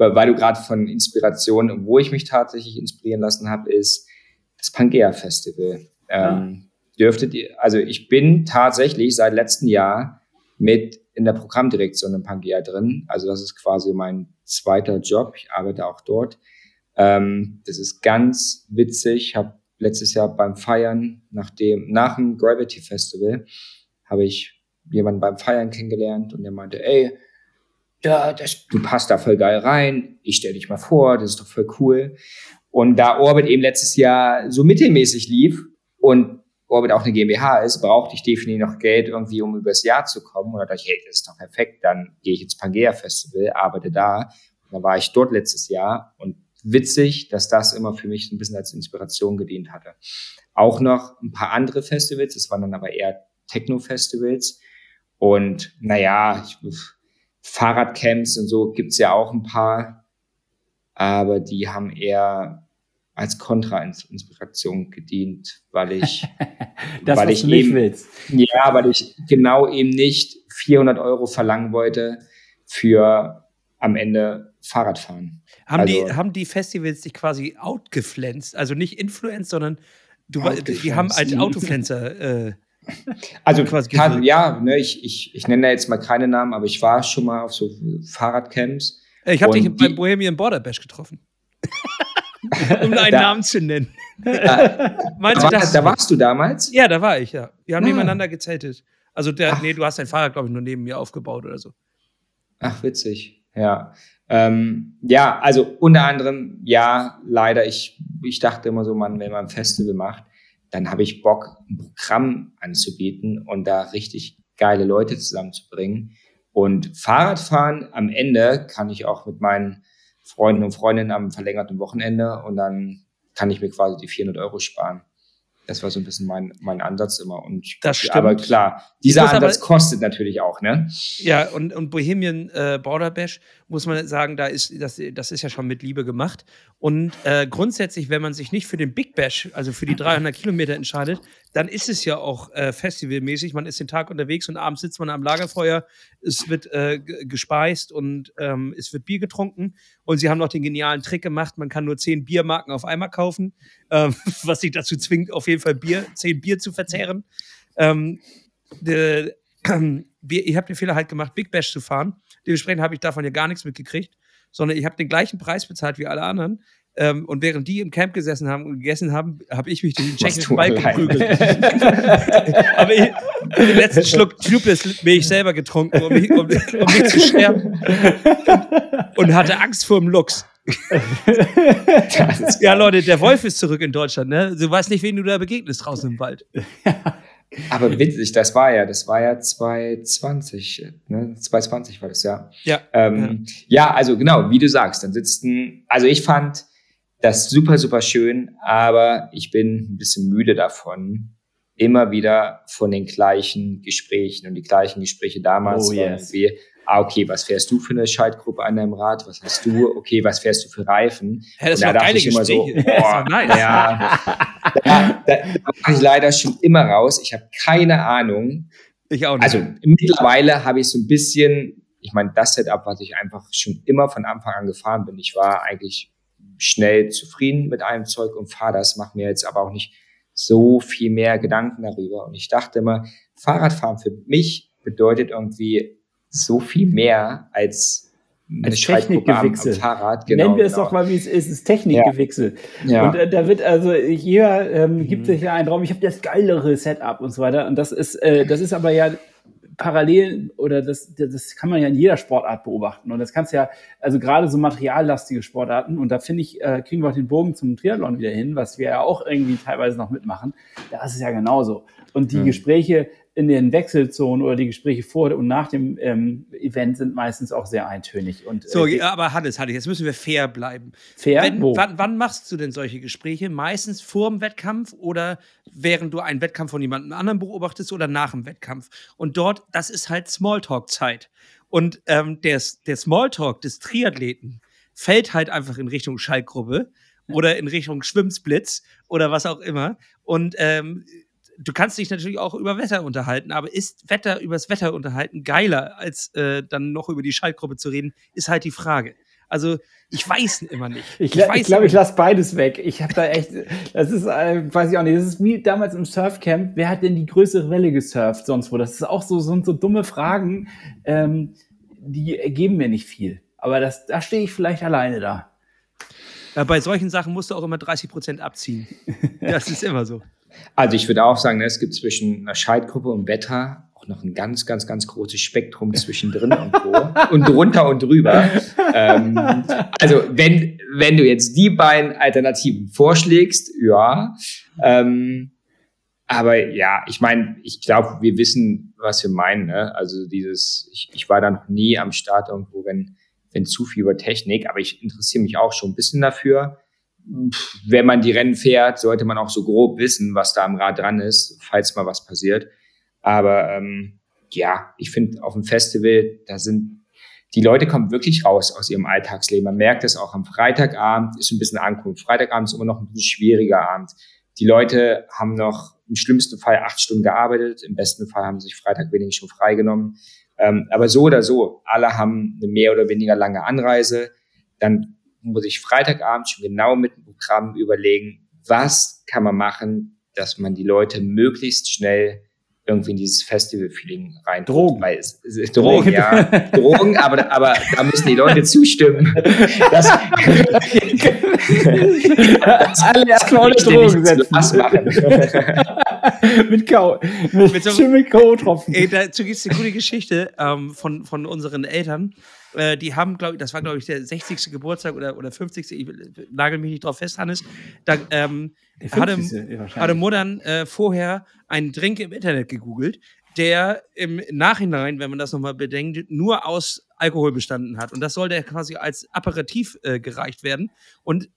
weil, du gerade von Inspiration, wo ich mich tatsächlich inspirieren lassen habe, ist das Pangea Festival. Ähm, dürftet ihr, also ich bin tatsächlich seit letztem Jahr mit in der Programmdirektion in Pangea drin. Also das ist quasi mein zweiter Job. Ich arbeite auch dort. Ähm, das ist ganz witzig. Ich habe letztes Jahr beim Feiern, nach dem, nach dem Gravity Festival, habe ich jemanden beim Feiern kennengelernt und der meinte, ey, ja, das, du passt da voll geil rein, ich stell dich mal vor, das ist doch voll cool. Und da Orbit eben letztes Jahr so mittelmäßig lief und Orbit auch eine GmbH ist, brauchte ich definitiv noch Geld irgendwie, um übers Jahr zu kommen. Und da dachte ich, hey, das ist doch perfekt, dann gehe ich ins Pangea Festival, arbeite da. Und da war ich dort letztes Jahr und witzig, dass das immer für mich ein bisschen als Inspiration gedient hatte. Auch noch ein paar andere Festivals, das waren dann aber eher Techno-Festivals. Und naja, ich, Fahrradcamps und so gibt's ja auch ein paar, aber die haben eher als Kontrainspiration gedient, weil ich, das, weil ich eben, willst. ja, weil ich genau eben nicht 400 Euro verlangen wollte für am Ende Fahrradfahren. Haben also, die, haben die Festivals dich quasi outgeflenzt, also nicht influenced, sondern du, die haben als Autoflenzer äh, also kann, ja, ne, ich, ich, ich nenne da jetzt mal keine Namen, aber ich war schon mal auf so Fahrradcamps. Ich habe dich beim Bohemian Border Bash getroffen. um einen da, Namen zu nennen. Da, Meinst da, du das? da warst du damals? Ja, da war ich, ja. Wir haben ah. nebeneinander gezeltet. Also, der, nee, du hast dein Fahrrad, glaube ich, nur neben mir aufgebaut oder so. Ach, witzig. Ja. Ähm, ja, also unter anderem, ja, leider, ich, ich dachte immer so, man, wenn man ein Festival macht, dann habe ich Bock, ein Programm anzubieten und da richtig geile Leute zusammenzubringen. Und Fahrradfahren am Ende kann ich auch mit meinen Freunden und Freundinnen am verlängerten Wochenende und dann kann ich mir quasi die 400 Euro sparen. Das war so ein bisschen mein, mein Ansatz immer. Und das stimmt. Aber klar, dieser Ansatz aber, kostet natürlich auch, ne? Ja, und, und Bohemian äh, Border Bash, muss man sagen, da ist, das, das ist ja schon mit Liebe gemacht. Und äh, grundsätzlich, wenn man sich nicht für den Big Bash, also für die 300 Kilometer entscheidet, dann ist es ja auch äh, festivalmäßig. Man ist den Tag unterwegs und abends sitzt man am Lagerfeuer, es wird äh, gespeist und ähm, es wird Bier getrunken. Und sie haben noch den genialen Trick gemacht, man kann nur zehn Biermarken auf einmal kaufen, ähm, was sich dazu zwingt, auf jeden Fall Bier, zehn Bier zu verzehren. Ähm, de, äh, ihr habt den Fehler halt gemacht, Big Bash zu fahren. Dementsprechend habe ich davon ja gar nichts mitgekriegt. sondern ich habe den gleichen Preis bezahlt wie alle anderen. Ähm, und während die im Camp gesessen haben und gegessen haben, habe ich mich durch den tschechischen Wald geprügelt. habe ich den letzten Schluck Tubeless Milch selber getrunken, um, mich, um, um nicht zu sterben. Und hatte Angst vor dem Lux. ja, Leute, der Wolf ist zurück in Deutschland, ne? Du weißt nicht, wen du da begegnest draußen im Wald. Aber witzig, das war ja, das war ja 2020, ne? 2020 war das, ja. Ja. Ähm, ja. ja, also genau, wie du sagst, dann sitzen, also ich fand das super, super schön, aber ich bin ein bisschen müde davon, immer wieder von den gleichen Gesprächen und die gleichen Gespräche damals Oh, yes. irgendwie, ah, okay, was fährst du für eine Schaltgruppe an deinem Rad? Was hast du? Okay, was fährst du für Reifen? Ja, das Und da war dachte ich immer so, boah, nice. ja, da, da, da war ich leider schon immer raus. Ich habe keine Ahnung. Ich auch nicht. Also mittlerweile habe ich so ein bisschen, ich meine, das Setup, was ich einfach schon immer von Anfang an gefahren bin. Ich war eigentlich schnell zufrieden mit einem Zeug und fahre das, mache mir jetzt aber auch nicht so viel mehr Gedanken darüber. Und ich dachte immer, Fahrradfahren für mich bedeutet irgendwie so viel mehr als Als Technikgewichse. Fahrrad. Genau, Nennen wir es genau. doch mal, wie es ist. Es ist Technikgewichse. Ja. Und äh, da wird also jeder ähm, Mhm. gibt sich ja einen Raum. Ich habe das geilere Setup und so weiter. Und das ist, äh, das ist aber ja parallel oder das, das kann man ja in jeder Sportart beobachten. Und das kannst ja, also gerade so materiallastige Sportarten, und da finde ich, äh, kriegen wir auch den Bogen zum Triathlon wieder hin, was wir ja auch irgendwie teilweise noch mitmachen. Da ist es ja genauso. Und die Mhm. Gespräche in den Wechselzonen oder die Gespräche vor und nach dem ähm, Event sind meistens auch sehr eintönig. Und, so, äh, ja, aber Hannes, Hannes, jetzt müssen wir fair bleiben. fair. Wenn, wann, wann machst du denn solche Gespräche? Meistens vor dem Wettkampf oder während du einen Wettkampf von jemandem anderen beobachtest oder nach dem Wettkampf? Und dort, das ist halt Smalltalk-Zeit. Und ähm, der, der Smalltalk des Triathleten fällt halt einfach in Richtung Schaltgruppe oder in Richtung Schwimmsplits oder was auch immer. Und ähm, du kannst dich natürlich auch über Wetter unterhalten, aber ist Wetter übers Wetter unterhalten geiler, als äh, dann noch über die Schaltgruppe zu reden, ist halt die Frage. Also ich weiß immer nicht. Ich, ich glaube, ich immer lasse beides weg. Ich habe da echt, das ist, äh, weiß ich auch nicht, das ist wie damals im Surfcamp. Wer hat denn die größere Welle gesurft sonst wo? Das ist auch so, so, so dumme Fragen, ähm, die ergeben mir nicht viel. Aber das, da stehe ich vielleicht alleine da. Äh, bei solchen Sachen musst du auch immer 30 Prozent abziehen. Das ist immer so. Also ich würde auch sagen, ne, es gibt zwischen einer Schaltgruppe und Wetter auch noch ein ganz, ganz, ganz großes Spektrum zwischendrin irgendwo und drunter und drüber. Ähm, also wenn, wenn du jetzt die beiden Alternativen vorschlägst, ja. Ähm, aber ja, ich meine, ich glaube, wir wissen, was wir meinen. Ne? Also dieses, ich, ich war da noch nie am Start irgendwo, wenn, wenn zu viel über Technik, aber ich interessiere mich auch schon ein bisschen dafür wenn man die Rennen fährt, sollte man auch so grob wissen, was da am Rad dran ist, falls mal was passiert. Aber ähm, ja, ich finde auf dem Festival, da sind die Leute kommen wirklich raus aus ihrem Alltagsleben. Man merkt es auch am Freitagabend, ist ein bisschen Ankunft. Freitagabend ist immer noch ein bisschen schwieriger Abend. Die Leute haben noch im schlimmsten Fall acht Stunden gearbeitet, im besten Fall haben sie sich Freitag wenig schon freigenommen. Ähm, aber so oder so, alle haben eine mehr oder weniger lange Anreise. Dann muss ich Freitagabend schon genau mit dem Programm überlegen, was kann man machen, dass man die Leute möglichst schnell irgendwie in dieses Festival-Feeling rein. Drogen. Weil es, es ist Drogen, ja. Drogen, aber, aber da müssen die Leute zustimmen. Das, Alle erstmal ohne das Drogen setzen. Last machen. mit Kau, mit, Mit so-. Ey, dazu gibt es eine coole Geschichte ähm, von, von unseren Eltern. Äh, die haben, glaube ich, das war, glaube ich, der 60. Geburtstag oder, oder 50. Ich nagel mich nicht drauf fest, Hannes. Da ähm, hatte, 50. wahrscheinlich. hatte Muttern äh, vorher einen Drink im Internet gegoogelt, der im Nachhinein, wenn man das nochmal bedenkt, nur aus Alkohol bestanden hat. Und das sollte quasi als Aperitif äh, gereicht werden. Und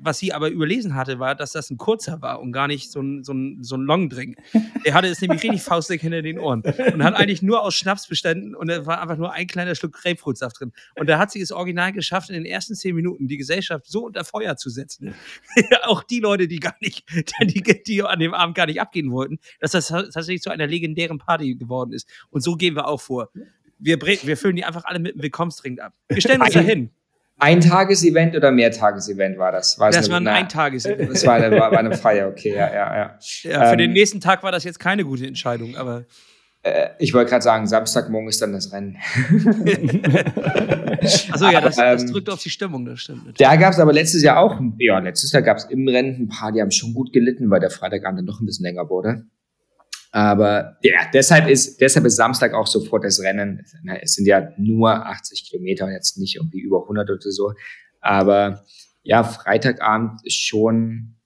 was sie aber überlesen hatte, war, dass das ein kurzer war und gar nicht so ein, so ein, so ein Long-Drink. Er hatte es nämlich richtig faustdick hinter den Ohren und hat eigentlich nur aus Schnaps bestanden und da war einfach nur ein kleiner Schluck Grapefruitsaft drin. Und da hat sie es original geschafft, in den ersten zehn Minuten die Gesellschaft so unter Feuer zu setzen. Auch die Leute, die gar nicht, die, die an dem Abend gar nicht abgehen wollten, dass das tatsächlich zu einer legendären Party geworden ist. Und so gehen wir auch vor. Wir, wir füllen die einfach alle mit einem Willkommensdrink ab. Wir stellen uns da hin. Ein Tagesevent oder Mehrtagesevent war das? War Das eine- war ein Eintagesevent. Das war eine, war, eine Feier, okay, ja, ja, ja. Ja, für Ähm, den nächsten Tag war das jetzt keine gute Entscheidung, aber Äh, ich wollte gerade sagen, Samstagmorgen ist dann das Rennen. also ja, das, das, ähm, drückt auf die Stimmung, das stimmt. Da gab es aber letztes Jahr auch, ja, letztes Jahr gab es im Rennen ein paar, die haben schon gut gelitten, weil der Freitagabend dann noch ein bisschen länger wurde. Aber ja, deshalb ist, deshalb ist Samstag auch sofort das Rennen. Es sind ja nur 80 Kilometer, jetzt nicht irgendwie über 100 oder so. Aber ja, Freitagabend ist schon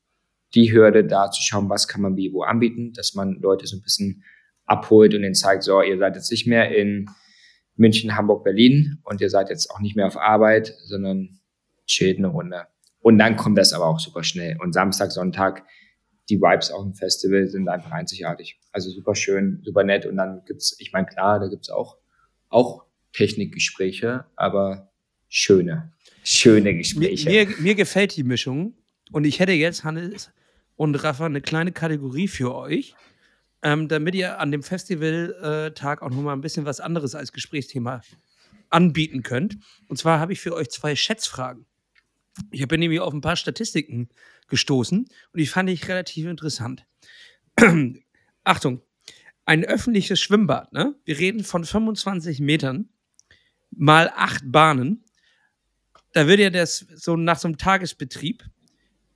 die Hürde, da zu schauen, was kann man wie wo anbieten, dass man Leute so ein bisschen abholt und ihnen zeigt, so, ihr seid jetzt nicht mehr in München, Hamburg, Berlin und ihr seid jetzt auch nicht mehr auf Arbeit, sondern chillt eine Runde. Und dann kommt das aber auch super schnell. Und Samstag, Sonntag, die Vibes auf dem Festival sind einfach einzigartig. Also super schön, super nett. Und dann gibt's, ich meine, klar, da gibt's auch, auch Technikgespräche, aber schöne, schöne Gespräche. Mir, mir, mir gefällt die Mischung. Und ich hätte jetzt, Hannes und Rafa, eine kleine Kategorie für euch ähm, damit ihr an dem Festivaltag auch nochmal ein bisschen was anderes als Gesprächsthema anbieten könnt. Und zwar habe ich für euch zwei Schätzfragen. Ich bin nämlich auf ein paar Statistiken gestoßen und die fand ich relativ interessant. Achtung, ein öffentliches Schwimmbad, ne? Wir reden von 25 Metern mal acht Bahnen. Da wird ja das so nach so einem Tagesbetrieb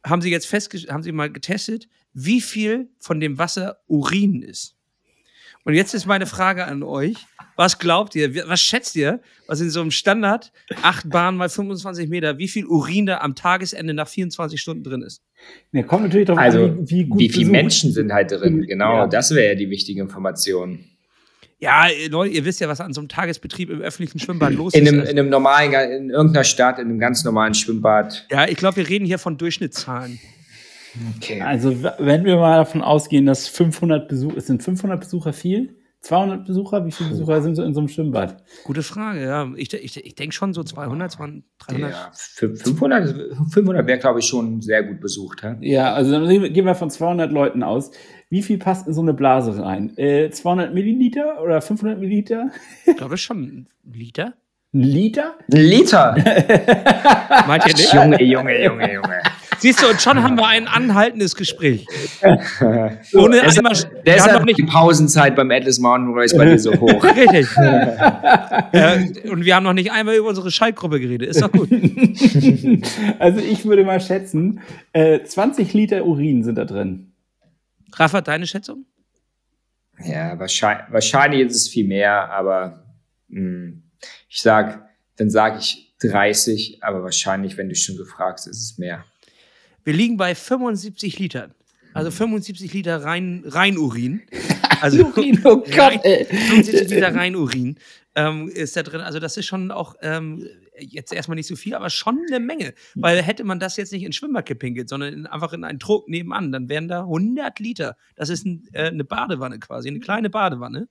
haben sie jetzt festgestellt, haben sie mal getestet, wie viel von dem Wasser Urin ist. Und jetzt ist meine Frage an euch. Was glaubt ihr, was schätzt ihr, was in so einem Standard, acht Bahnen mal 25 Meter, wie viel Urin da am Tagesende nach 24 Stunden drin ist? Ja, kommt natürlich darauf also, an, wie, wie gut Wie viele Menschen sind halt drin? Genau, ja. das wäre ja die wichtige Information. Ja, Leute, ihr wisst ja, was an so einem Tagesbetrieb im öffentlichen Schwimmbad los in ist. Einem, in einem normalen, in irgendeiner Stadt, in einem ganz normalen Schwimmbad. Ja, ich glaube, wir reden hier von Durchschnittszahlen. Okay. Also wenn wir mal davon ausgehen, dass 500 Besucher, sind 500 Besucher viel? 200 Besucher? Wie viele Besucher sind so in so einem Schwimmbad? Gute Frage, ja. Ich, ich, ich denke schon so 200, 200 300. Ja, 500, 500 wäre, glaube ich, schon sehr gut besucht. Hä? Ja, also dann gehen wir von 200 Leuten aus. Wie viel passt in so eine Blase rein? Äh, 200 Milliliter oder 500 Milliliter? Ich glaube schon ein Liter. Ein Liter? Ein Liter? Meint ihr nicht? Junge, Junge, Junge, Junge. Siehst du, und schon haben wir ein anhaltendes Gespräch. Ohne deshalb, einmal, deshalb nicht die Pausenzeit beim Atlas Mountain Race bei dir so hoch. Richtig. ja, und wir haben noch nicht einmal über unsere Schaltgruppe geredet. Ist doch gut. Also ich würde mal schätzen, äh, 20 Liter Urin sind da drin. Rafa, deine Schätzung? Ja, wahrscheinlich, wahrscheinlich ist es viel mehr, aber mh, hm, ich sag, dann sage ich 30, aber wahrscheinlich, wenn du schon gefragt ist es mehr. Wir liegen bei 75 Litern. Also 75 Liter rein, rein Urin. Also Urin, oh Gott, ey. 75 Liter rein Urin ähm, ist da drin. Also das ist schon auch ähm, jetzt erstmal nicht so viel, aber schon eine Menge. Weil hätte man das jetzt nicht in Schwimmbad gepinkelt, sondern in, einfach in einen Druck nebenan, dann wären da 100 Liter. Das ist ein, äh, eine Badewanne quasi, eine kleine Badewanne.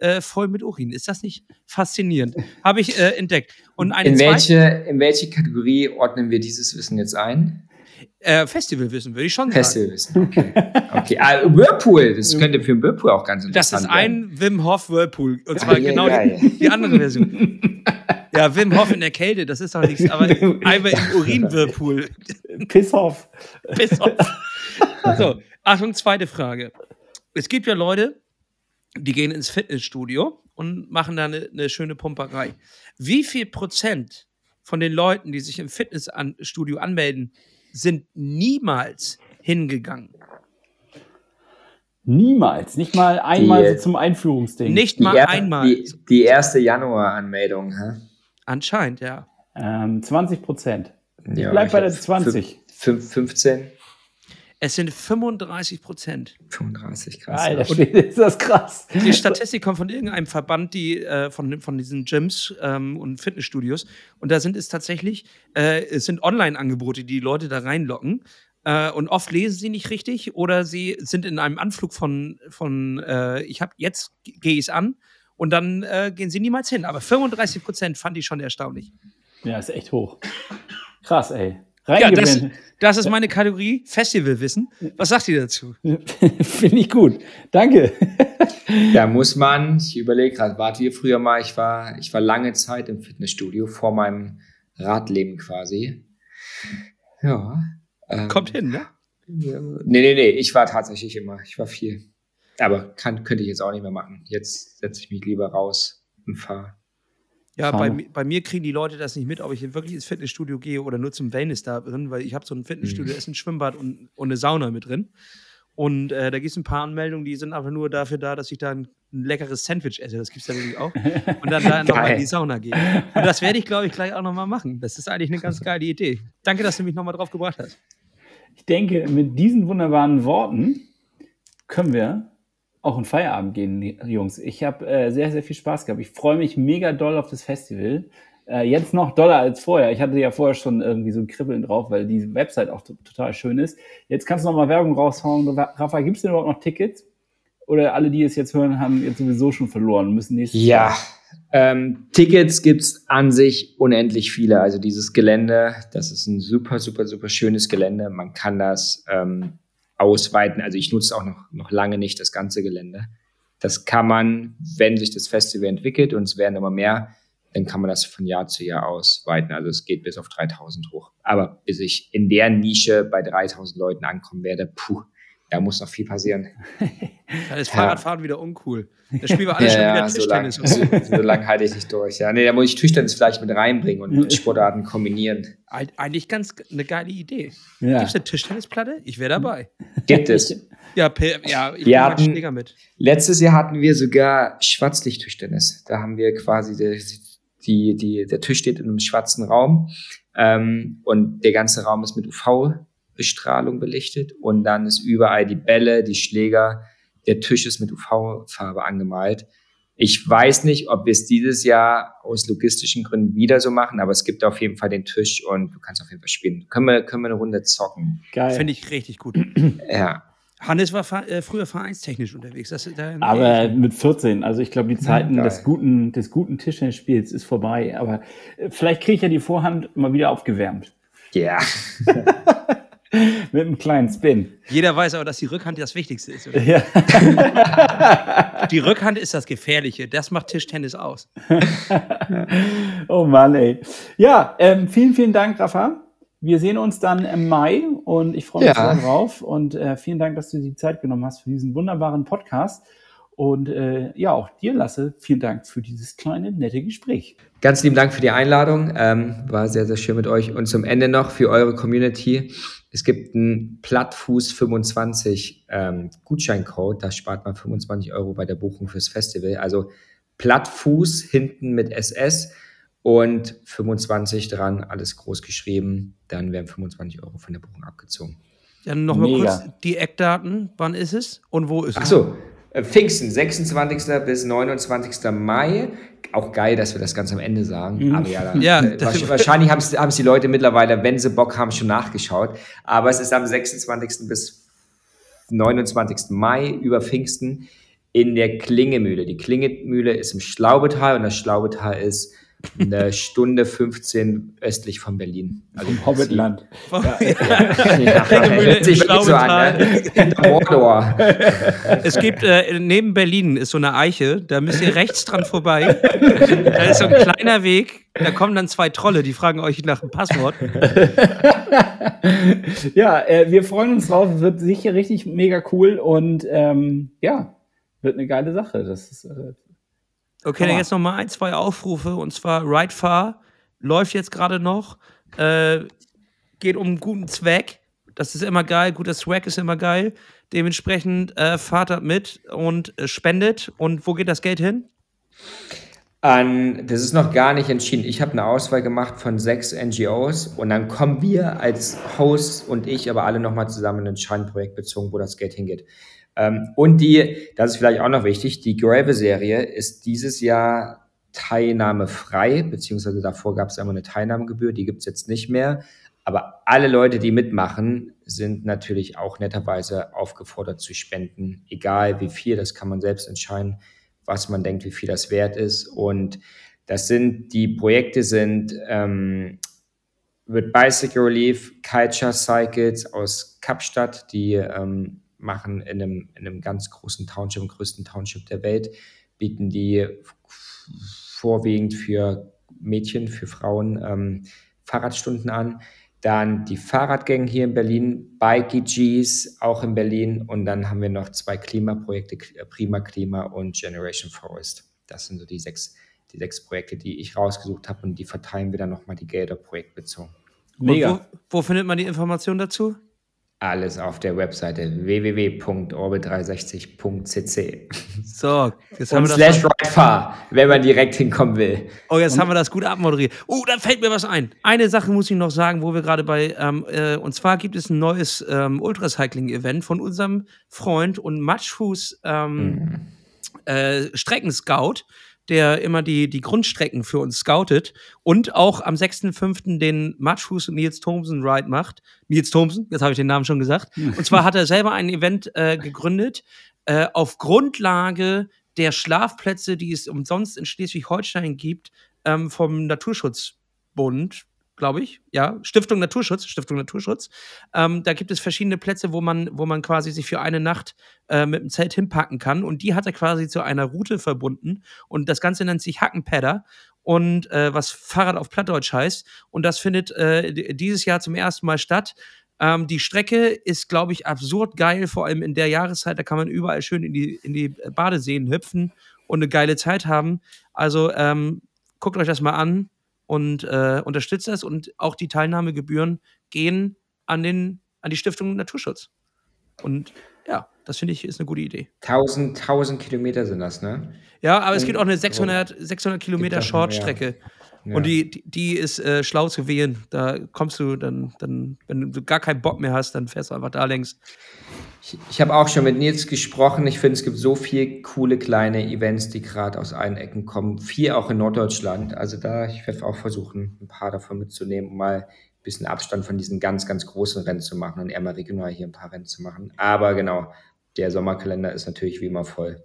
Äh, voll mit Urin. Ist das nicht faszinierend? Habe ich äh, entdeckt. Und eine in, welche, in welche Kategorie ordnen wir dieses Wissen jetzt ein? Äh, Festivalwissen, würde ich schon sagen. Festivalwissen, okay. okay. Ah, Whirlpool, das könnte für einen Whirlpool auch ganz interessant sein. Das ist ein werden. Wim Hof Whirlpool. Und zwar geil, genau geil. Die, die, andere Version. ja, Wim Hof in der Kälte, das ist doch nichts, aber einmal im Urin-Whirlpool. Piss off. Piss off. So, Achtung, zweite Frage. Es gibt ja Leute, die gehen ins Fitnessstudio und machen da eine, eine schöne Pumperei. Wie viel Prozent von den Leuten, die sich im Fitnessstudio anmelden, sind niemals hingegangen. Niemals, nicht mal einmal die, so zum Einführungsding. Nicht mal er, einmal. Die, die erste Januar-Anmeldung, hä? Anscheinend, ja. Ähm, 20 Prozent. Ja, Bleib bei der 20. 15. Es sind 35 Prozent. 35, krass. Alter, ja. ist das krass. Die Statistik kommt von irgendeinem Verband, die äh, von, von diesen Gyms ähm, und Fitnessstudios. Und da sind es tatsächlich, äh, es sind Online-Angebote, die, die Leute da reinlocken. Äh, und oft lesen sie nicht richtig oder sie sind in einem Anflug von, von äh, ich habe jetzt gehe ich es an und dann äh, gehen sie niemals hin. Aber 35 Prozent fand ich schon erstaunlich. Ja, ist echt hoch. Krass, ey. Ja, das, das, ist meine Kategorie Festivalwissen. Was sagt ihr dazu? Finde ich gut. Danke. da muss man, ich überlege gerade, wart ihr früher mal, ich war, ich war lange Zeit im Fitnessstudio vor meinem Radleben quasi. Ja. Ähm, Kommt hin, ne? Nee, nee, nee, ich war tatsächlich immer, ich war viel. aber kann, könnte ich jetzt auch nicht mehr machen. Jetzt setze ich mich lieber raus und fahre. Ja, bei, bei, mir kriegen die Leute das nicht mit, ob ich wirklich ins Fitnessstudio gehe oder nur zum Wellness da drin, weil ich habe so ein Fitnessstudio, mhm. ist ein Schwimmbad und, und eine Sauna mit drin. Und äh, da gibt es ein paar Anmeldungen, die sind einfach nur dafür da, dass ich da ein, ein leckeres Sandwich esse. Das gibt es natürlich auch. Und dann da nochmal in die Sauna gehe. Und das werde ich, glaube ich, gleich auch nochmal machen. Das ist eigentlich eine ganz geile Idee. Danke, dass du mich nochmal drauf gebracht hast. Ich denke, mit diesen wunderbaren Worten können wir auch in Feierabend gehen, Jungs. Ich habe äh, sehr, sehr viel Spaß gehabt. Ich freue mich mega doll auf das Festival. Äh, jetzt noch doller als vorher. Ich hatte ja vorher schon irgendwie so ein Kribbeln drauf, weil die Website auch total schön ist. Jetzt kannst du noch mal Werbung raushauen. Rafa, gibt es denn überhaupt noch Tickets? Oder alle, die es jetzt hören, haben jetzt sowieso schon verloren, müssen nächstes Ja, ähm, Tickets gibt's an sich unendlich viele. Also dieses Gelände, das ist ein super, super, super schönes Gelände. Man kann das ähm, ausweiten. Also ich nutze auch noch, noch lange nicht das ganze Gelände. Das kann man, wenn sich das Festival entwickelt und es werden immer mehr, dann kann man das von Jahr zu Jahr ausweiten. Also es geht bis auf 3000 hoch. Aber bis ich in der Nische bei 3000 Leuten ankommen werde, puh, da muss noch viel passieren. Da ist Fahrradfahren ja. wieder uncool. Das Spiel war alles ja, schon wieder Tischtennis. So lang, so, so lang halte ich nicht durch. Ja, nee, da muss ich Tischtennis vielleicht mit reinbringen und mit Sportarten kombinieren. Eigentlich ganz eine geile Idee. Ja. Gibt es eine Tischtennisplatte? Ich wäre dabei. Gibt es. Ja, ja ich wir hatten, Schläger mit. Letztes Jahr hatten wir sogar Schwarzlicht-Tischtennis. Da haben wir quasi die, die, die, der Tisch steht in einem schwarzen Raum ähm, und der ganze Raum ist mit UV-Bestrahlung belichtet und dann ist überall die Bälle, die Schläger, der Tisch ist mit UV-Farbe angemalt. Ich weiß nicht, ob wir es dieses Jahr aus logistischen Gründen wieder so machen, aber es gibt auf jeden Fall den Tisch und du kannst auf jeden Fall spielen. Können wir, können wir eine Runde zocken? Geil. Finde ich richtig gut. ja. Hannes war äh, früher vereinstechnisch unterwegs. Das, da aber mit 14, also ich glaube, die Zeiten ja, des guten, des guten Tischtennisspiels ist vorbei. Aber äh, vielleicht kriege ich ja die Vorhand mal wieder aufgewärmt. Ja. mit einem kleinen Spin. Jeder weiß aber, dass die Rückhand das Wichtigste ist. Ja. die Rückhand ist das Gefährliche. Das macht Tischtennis aus. oh Mann, ey. Ja, ähm, vielen, vielen Dank, Rafa. Wir sehen uns dann im Mai und ich freue mich ja. sehr drauf. Und äh, vielen Dank, dass du die Zeit genommen hast für diesen wunderbaren Podcast. Und äh, ja, auch dir, Lasse, vielen Dank für dieses kleine, nette Gespräch. Ganz lieben Dank für die Einladung. Ähm, war sehr, sehr schön mit euch. Und zum Ende noch für eure Community. Es gibt einen Plattfuß 25 ähm, Gutscheincode. Da spart man 25 Euro bei der Buchung fürs Festival. Also Plattfuß hinten mit SS und 25 dran, alles groß geschrieben. Dann werden 25 Euro von der Buchung abgezogen. Dann nochmal kurz die Eckdaten. Wann ist es und wo ist Ach es? Achso, äh, Pfingsten, 26. bis 29. Mai. Auch geil, dass wir das ganz am Ende sagen. Mhm. Aber ja, dann, ja äh, wahrscheinlich haben es die Leute mittlerweile, wenn sie Bock haben, schon nachgeschaut. Aber es ist am 26. bis 29. Mai über Pfingsten in der Klingemühle. Die Klingemühle ist im Schlaubetal und das Schlaubetal ist eine Stunde 15 östlich von Berlin. Also Vom Hobbitland. Ja, ja, sich so an, ne? Es gibt äh, neben Berlin ist so eine Eiche, da müsst ihr rechts dran vorbei. Da ist so ein kleiner Weg, da kommen dann zwei Trolle, die fragen euch nach dem Passwort. ja, äh, wir freuen uns drauf, wird sicher richtig mega cool und ähm, ja, wird eine geile Sache. Das ist äh, Okay, dann jetzt noch mal ein, zwei Aufrufe. Und zwar Ride Far läuft jetzt gerade noch. Äh, geht um einen guten Zweck. Das ist immer geil. Guter Swag ist immer geil. Dementsprechend äh, fahrt mit und äh, spendet. Und wo geht das Geld hin? An, das ist noch gar nicht entschieden. Ich habe eine Auswahl gemacht von sechs NGOs und dann kommen wir als Host und ich aber alle nochmal zusammen in ein Scheinprojekt bezogen, wo das Geld hingeht. Ähm, und die, das ist vielleicht auch noch wichtig, die Gravel-Serie ist dieses Jahr teilnahmefrei, beziehungsweise davor gab es einmal eine Teilnahmegebühr, die gibt es jetzt nicht mehr. Aber alle Leute, die mitmachen, sind natürlich auch netterweise aufgefordert zu spenden, egal wie viel, das kann man selbst entscheiden, was man denkt, wie viel das wert ist. Und das sind, die Projekte sind ähm, mit Bicycle Relief, Culture Cycles aus Kapstadt, die ähm, machen in einem, in einem ganz großen Township, im größten Township der Welt, bieten die vorwiegend für Mädchen, für Frauen ähm, Fahrradstunden an. Dann die Fahrradgang hier in Berlin, Bikey G's auch in Berlin. Und dann haben wir noch zwei Klimaprojekte, Prima Klima und Generation Forest. Das sind so die sechs, die sechs Projekte, die ich rausgesucht habe. Und die verteilen wir dann nochmal die Gelder projektbezogen. Mega. Wo, wo findet man die Informationen dazu? Alles auf der Webseite www.orbit360.cc. So, jetzt haben Und wir slash rightfar, wenn man direkt hinkommen will. Oh, jetzt Und haben wir das gut abmoderiert. Oh, da fällt mir was ein. Eine Sache muss ich noch sagen, wo wir gerade bei, ähm, äh, und zwar gibt es ein neues ähm, Ultracycling-Event von unserem Freund und Matschfuß ähm, mhm. äh, Streckenscout der immer die, die Grundstrecken für uns scoutet und auch am 6.5. den Matschfuß und Nils Thompson Ride macht. Nils Thompson, jetzt habe ich den Namen schon gesagt. Und zwar hat er selber ein Event äh, gegründet äh, auf Grundlage der Schlafplätze, die es umsonst in Schleswig-Holstein gibt, ähm, vom Naturschutzbund, glaube ich, ja, Stiftung Naturschutz, Stiftung Naturschutz. Ähm, da gibt es verschiedene Plätze, wo man, wo man quasi sich für eine Nacht äh, mit dem Zelt hinpacken kann. Und die hat er quasi zu einer Route verbunden. Und das Ganze nennt sich Hackenpadder und äh, was Fahrrad auf Plattdeutsch heißt. Und das findet äh, dieses Jahr zum ersten Mal statt. Ähm, die Strecke ist, glaube ich, absurd geil, vor allem in der Jahreszeit. Da kann man überall schön in die, in die Badeseen hüpfen und eine geile Zeit haben. Also ähm, guckt euch das mal an und äh, unterstützt das und auch die Teilnahmegebühren gehen an, den, an die Stiftung Naturschutz. Und ja, das finde ich ist eine gute Idee. 1000, 1000 Kilometer sind das, ne? Ja, aber es gibt auch eine 600, 600 Kilometer Shortstrecke. Ja. Und die, die, die ist äh, schlau zu wählen. Da kommst du dann, dann, wenn du gar keinen Bock mehr hast, dann fährst du einfach da längs. Ich, ich habe auch schon mit Nils gesprochen. Ich finde, es gibt so viele coole kleine Events, die gerade aus allen Ecken kommen. Vier auch in Norddeutschland. Also da, ich werde auch versuchen, ein paar davon mitzunehmen, um mal ein bisschen Abstand von diesen ganz, ganz großen Rennen zu machen und eher mal regional hier ein paar Rennen zu machen. Aber genau, der Sommerkalender ist natürlich wie immer voll.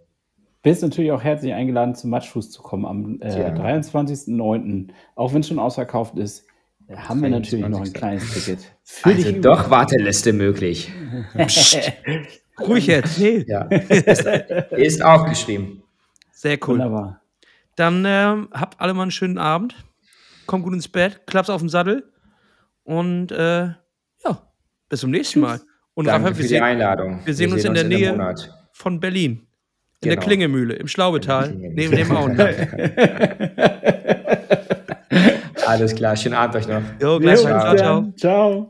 Bist natürlich auch herzlich eingeladen, zum Matschfuß zu kommen am äh, ja. 23.09. Auch wenn es schon ausverkauft ist haben wir natürlich noch ein kleines Ticket. Für also dich doch Warteliste möglich. Ruhig jetzt. Nee. Ja. Ist, ist aufgeschrieben. Sehr cool. Wunderbar. Dann äh, habt alle mal einen schönen Abend. Kommt gut ins Bett, klappt's auf den Sattel. Und äh, ja, bis zum nächsten Mal. Und Danke Raphael, für die sehen, Einladung. Wir sehen, wir uns, in der Nähe von Berlin. In genau. der Klingemühle, im Schlaubetal, neben dem Auenland. Alles klar, schönen Abend euch noch. Jo, gleich. ciao. ciao. ciao.